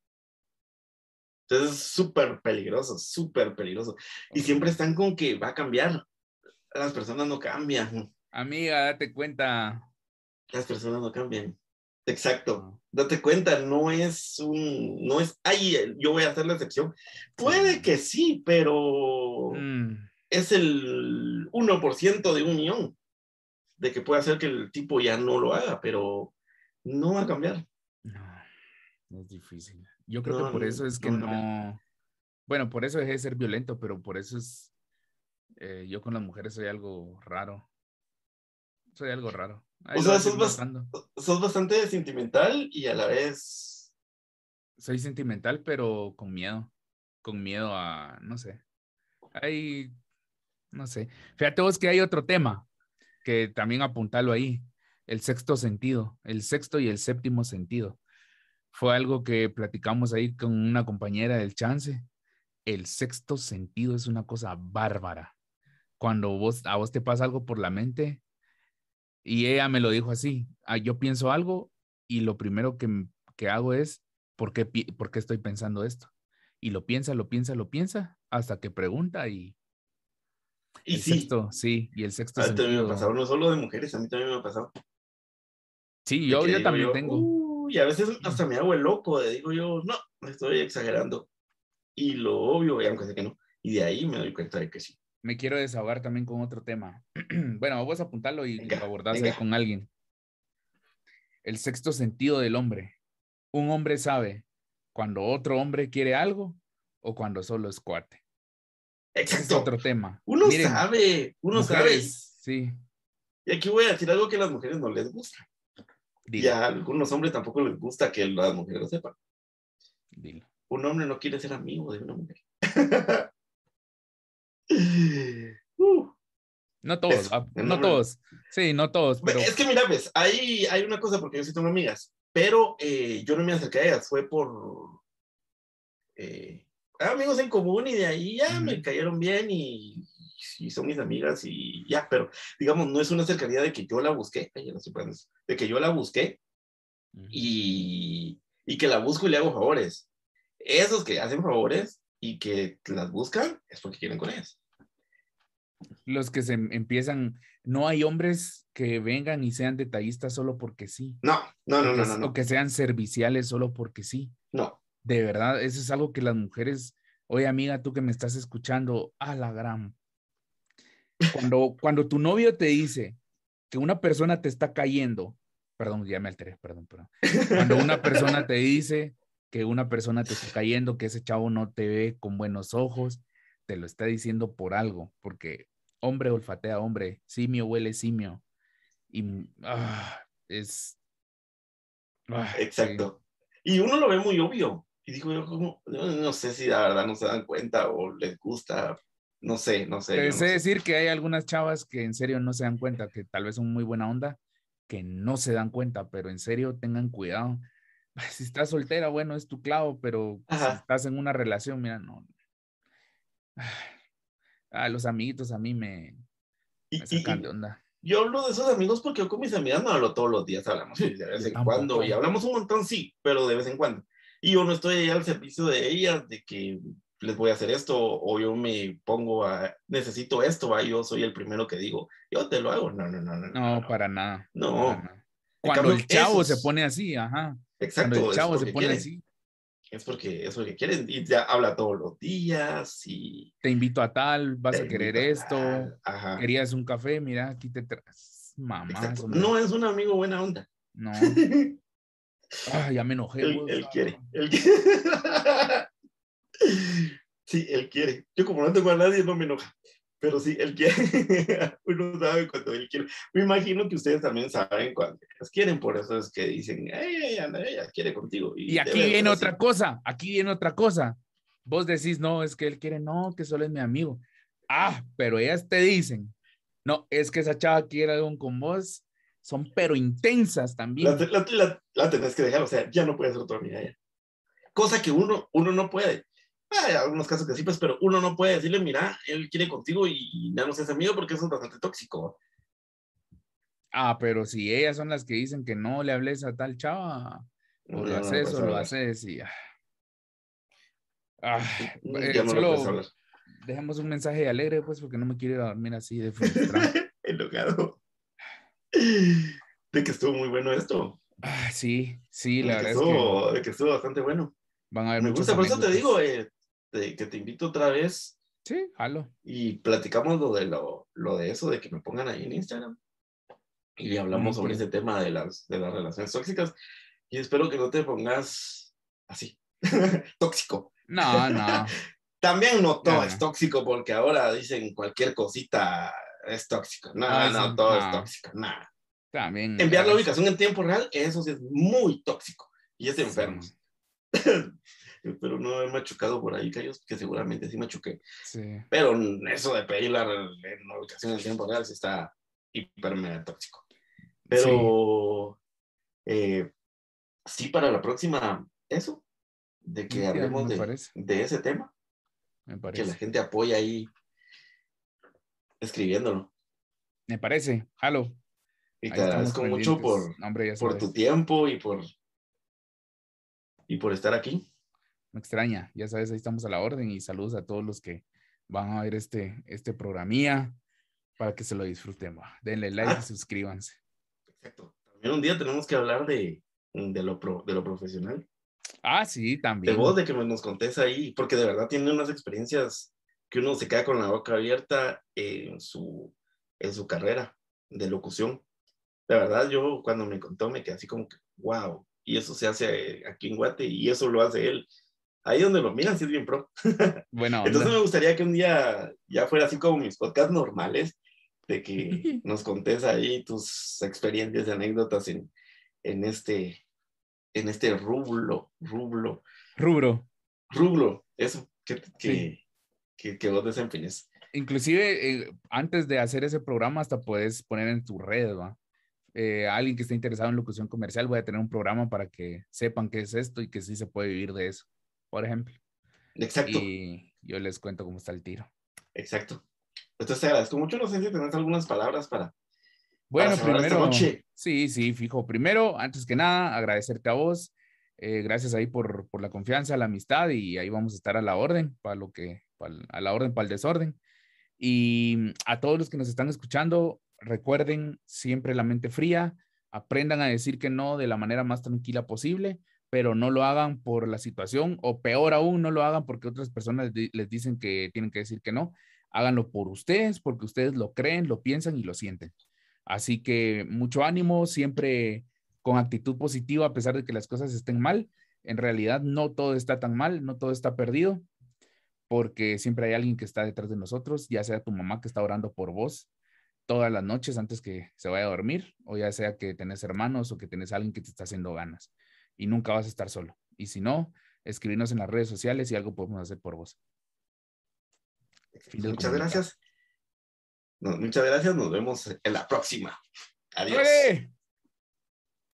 Entonces es súper peligroso, súper peligroso. Y siempre están con que va a cambiar. Las personas no cambian, Amiga, date cuenta. las personas no cambian. Exacto. Date cuenta, no es un, no es, ay, yo voy a hacer la excepción. Puede que sí, pero... Mm, es el 1% de un millón de que puede hacer que el tipo ya no lo haga, pero no va a cambiar. no, es difícil. Yo creo No, que por no, eso es que no. Bueno, por eso dejé de ser violento, pero por eso es. eh, yo con las mujeres soy algo raro. Soy algo raro. Ahí O sea, bas-. Sos bastante sentimental y a la vez... Soy sentimental, pero con miedo. Con miedo a. No sé. Hay. No sé. Fíjate vos que hay otro tema que también apuntalo ahí. El sexto sentido. El sexto y el séptimo sentido. Fue algo que platicamos ahí con una compañera del chance. El sexto sentido es una cosa bárbara. Cuando vos, a vos te pasa algo por la mente, y ella me lo dijo así, "Ah, yo pienso algo y lo primero que, que hago es, ¿por qué, ¿por qué estoy pensando esto? Y lo piensa, lo piensa, lo piensa, hasta que pregunta y Y el sí, sexto, sí, y el sexto a mí también me ha pasado, no solo de mujeres, a mí también me ha pasado. Sí, yo, yo también tengo. "Uh", y a veces hasta me hago el loco, de digo yo, no, me estoy exagerando. Y lo obvio, y aunque sé que no, y de ahí me doy cuenta de que sí. me quiero desahogar también con otro tema. bueno, vamos a apuntarlo y Venga, lo abordás ahí con alguien. El sexto sentido del hombre. Un hombre sabe cuando otro hombre quiere algo o cuando solo es cuate. Ese es Exacto. otro tema. Uno Miren, sabe, uno sabe. Sí, Y aquí voy a decir algo que a las mujeres no les gusta. Y dilo, a algunos hombres tampoco les gusta que las mujeres lo sepan. dilo. Un hombre no quiere ser amigo de una mujer. Uh, No todos, Eso, ah, no todos. Sí, no todos, pero Es que mira, pues, hay, hay una cosa porque yo sí tengo amigas, pero eh, yo no me acerqué a ellas, fue por eh, amigos en común y de ahí ya me Ujú. cayeron bien y, y son mis amigas y ya, pero digamos, no es una cercanía de que yo la busqué, no de que yo la busqué Ujú. y, y que la busco y le hago favores. Esos que hacen favores y que las buscan es porque quieren con ellas. los que se em- empiezan, no hay hombres que vengan y sean detallistas solo porque sí. No, no, no, no, que, no, o no, que sean serviciales solo porque sí. no. De verdad, eso es algo que las mujeres, oye amiga, tú que me estás escuchando, a la gran. Cuando, cuando tu novio te dice que una persona te está cayendo, perdón, ya me alteré, perdón, perdón. Cuando una persona te dice que una persona te está cayendo, que ese chavo no te ve con buenos ojos, te lo está diciendo por algo, porque hombre olfatea hombre, simio huele simio. Y ah, es... ah. Exacto. Y uno lo ve muy obvio. Y digo yo, como, no sé si la verdad no se dan cuenta o les gusta, no sé, no sé. Te sé no sé. decir que hay algunas chavas que en serio no se dan cuenta, que tal vez son muy buena onda, que no se dan cuenta, pero en serio tengan cuidado. Si estás soltera, bueno, es tu clavo, pero si estás en una relación, mira, no. Ah, los amiguitos a mí me, Y, me sacan y de onda. yo hablo de esos amigos porque yo con mis amigas no hablo todos los días, hablamos de vez en cuando. Y hablamos un montón, sí, pero de vez en cuando. Y yo no estoy ahí al servicio de ellas, de que les voy a hacer esto, o yo me pongo a, necesito esto, ¿va? yo soy el primero que digo, yo te lo hago. No, no, no, no. No, para nada. No. para nada. Cuando cambio, el chavo esos- se pone así, ajá. Exacto, Cuando el chavo se pone quieren. así, Es porque es porque quieren. Y ya habla todos los días y. te invito a tal, vas a querer a esto, tal, Ajá. querías un café, mira, aquí te traes. Mamá. No es un amigo buena onda. no. Ah, ya me enojé. él, él quiere. Él sí, él quiere. Yo como no tengo a nadie, no me enoja. Pero sí, él quiere. Uno sabe cuando él quiere. Me imagino que ustedes también saben cuando ellas quieren, por eso es que dicen, ella, ella, ella quiere contigo. Y aquí viene así. otra cosa, aquí viene otra cosa. Vos decís, no, es que él quiere, no, que solo es mi amigo. Ah, pero ellas te dicen, no, es que esa chava quiere algo con vos. Son pero intensas también. La, la, la- la tenés que dejar, o sea, ya no puede ser tu amiga ya. Cosa que uno, uno no puede. Hay algunos casos que sí, pues, pero uno no puede decirle, mira, él quiere contigo y ya no seas amigo porque eso es bastante tóxico. Ah, pero si ellas son las que dicen que no le hables a tal chava, o lo no haces o lo haces y... ah. Ah, Ya eh, no solo dejemos un mensaje alegre, pues, porque no me quiero ir a dormir así de frustrado. Enojado. De que estuvo muy bueno esto. Ah, sí, sí, de, la que verdad es estuvo, que de que estuvo bastante bueno. van a haber Me gusta, por eso te digo, eh, de- que te invito otra vez Sí, jalo. y platicamos lo de, lo, lo de eso, de que me pongan ahí en Instagram. Y hablamos sobre Entiendo. ese tema de las, de las relaciones tóxicas. Y espero que no te pongas así, tóxico. No, no. También no todo No, es tóxico, porque ahora dicen cualquier cosita es tóxico. No, Ah, no, sí, todo no. es tóxico. Nada. También. Enviar la ah, ubicación en tiempo real, eso sí es muy tóxico. Y es de sí. enfermos. Pero no he machucado por ahí, Cayos, que seguramente sí machuqué. Sí. Pero eso de pedir la, la ubicación en tiempo real sí está hiper mega tóxico. Pero eh, sí, para la próxima, eso, de que Sí, hablemos de, parece. de ese tema, Me que la parece. gente apoya ahí escribiéndolo. Me parece. Jalo. Y te agradezco mucho por, hombre, por tu tiempo y por, y por estar aquí. Me extraña. Ya sabes, ahí estamos a la orden y saludos a todos los que van a ver este, este programía para que se lo disfruten. va. Denle like Ah. y suscríbanse. Exacto. También un día tenemos que hablar de, de, lo, pro- de lo profesional. Ah, sí, De también. vos, de que nos contés ahí, porque de verdad tiene unas experiencias que uno se queda con la boca abierta en su, en su carrera de locución. De verdad, yo cuando me contó me quedé así como que, wow, y eso se hace aquí en Guate y eso lo hace él. Ahí donde lo miran, sí es bien pro. Bueno, Entonces me gustaría que un día ya fuera así como mis podcasts normales, de que nos contés ahí tus experiencias y anécdotas en, en, este, en este rublo, rublo, rubro. rublo, eso, que, que, Sí. Que, que vos desempeñes. Inclusive, eh, antes de hacer ese programa, hasta puedes poner en tu red, ¿va? Eh, alguien que esté interesado en locución comercial, voy a tener un programa para que sepan qué es esto y que sí se puede vivir de eso, por ejemplo. Exacto, Y yo les cuento cómo está el tiro. exacto. Entonces te agradezco mucho, no sé si tenés algunas palabras para... Bueno, primero, sí, sí, fijo. Primero, antes que nada, agradecerte a vos. eh, gracias ahí por, por la confianza, la amistad y ahí vamos a estar a la orden, para lo que, a la orden, para el desorden. Y a todos los que nos están escuchando, recuerden siempre la mente fría, aprendan a decir que no de la manera más tranquila posible, pero no lo hagan por la situación o peor aún, no lo hagan porque otras personas les dicen que tienen que decir que no. Háganlo por ustedes, porque ustedes lo creen, lo piensan y lo sienten. Así que mucho ánimo, siempre con actitud positiva, a pesar de que las cosas estén mal. En realidad no todo está tan mal, no todo está perdido, porque siempre hay alguien que está detrás de nosotros, ya sea tu mamá que está orando por vos todas las noches antes que se vaya a dormir, o ya sea que tenés hermanos o que tenés alguien que te está haciendo ganas y nunca vas a estar solo. Y si no, escribirnos en las redes sociales y algo podemos hacer por vos. Muchas gracias. Muchas gracias. Nos vemos en la próxima. Adiós.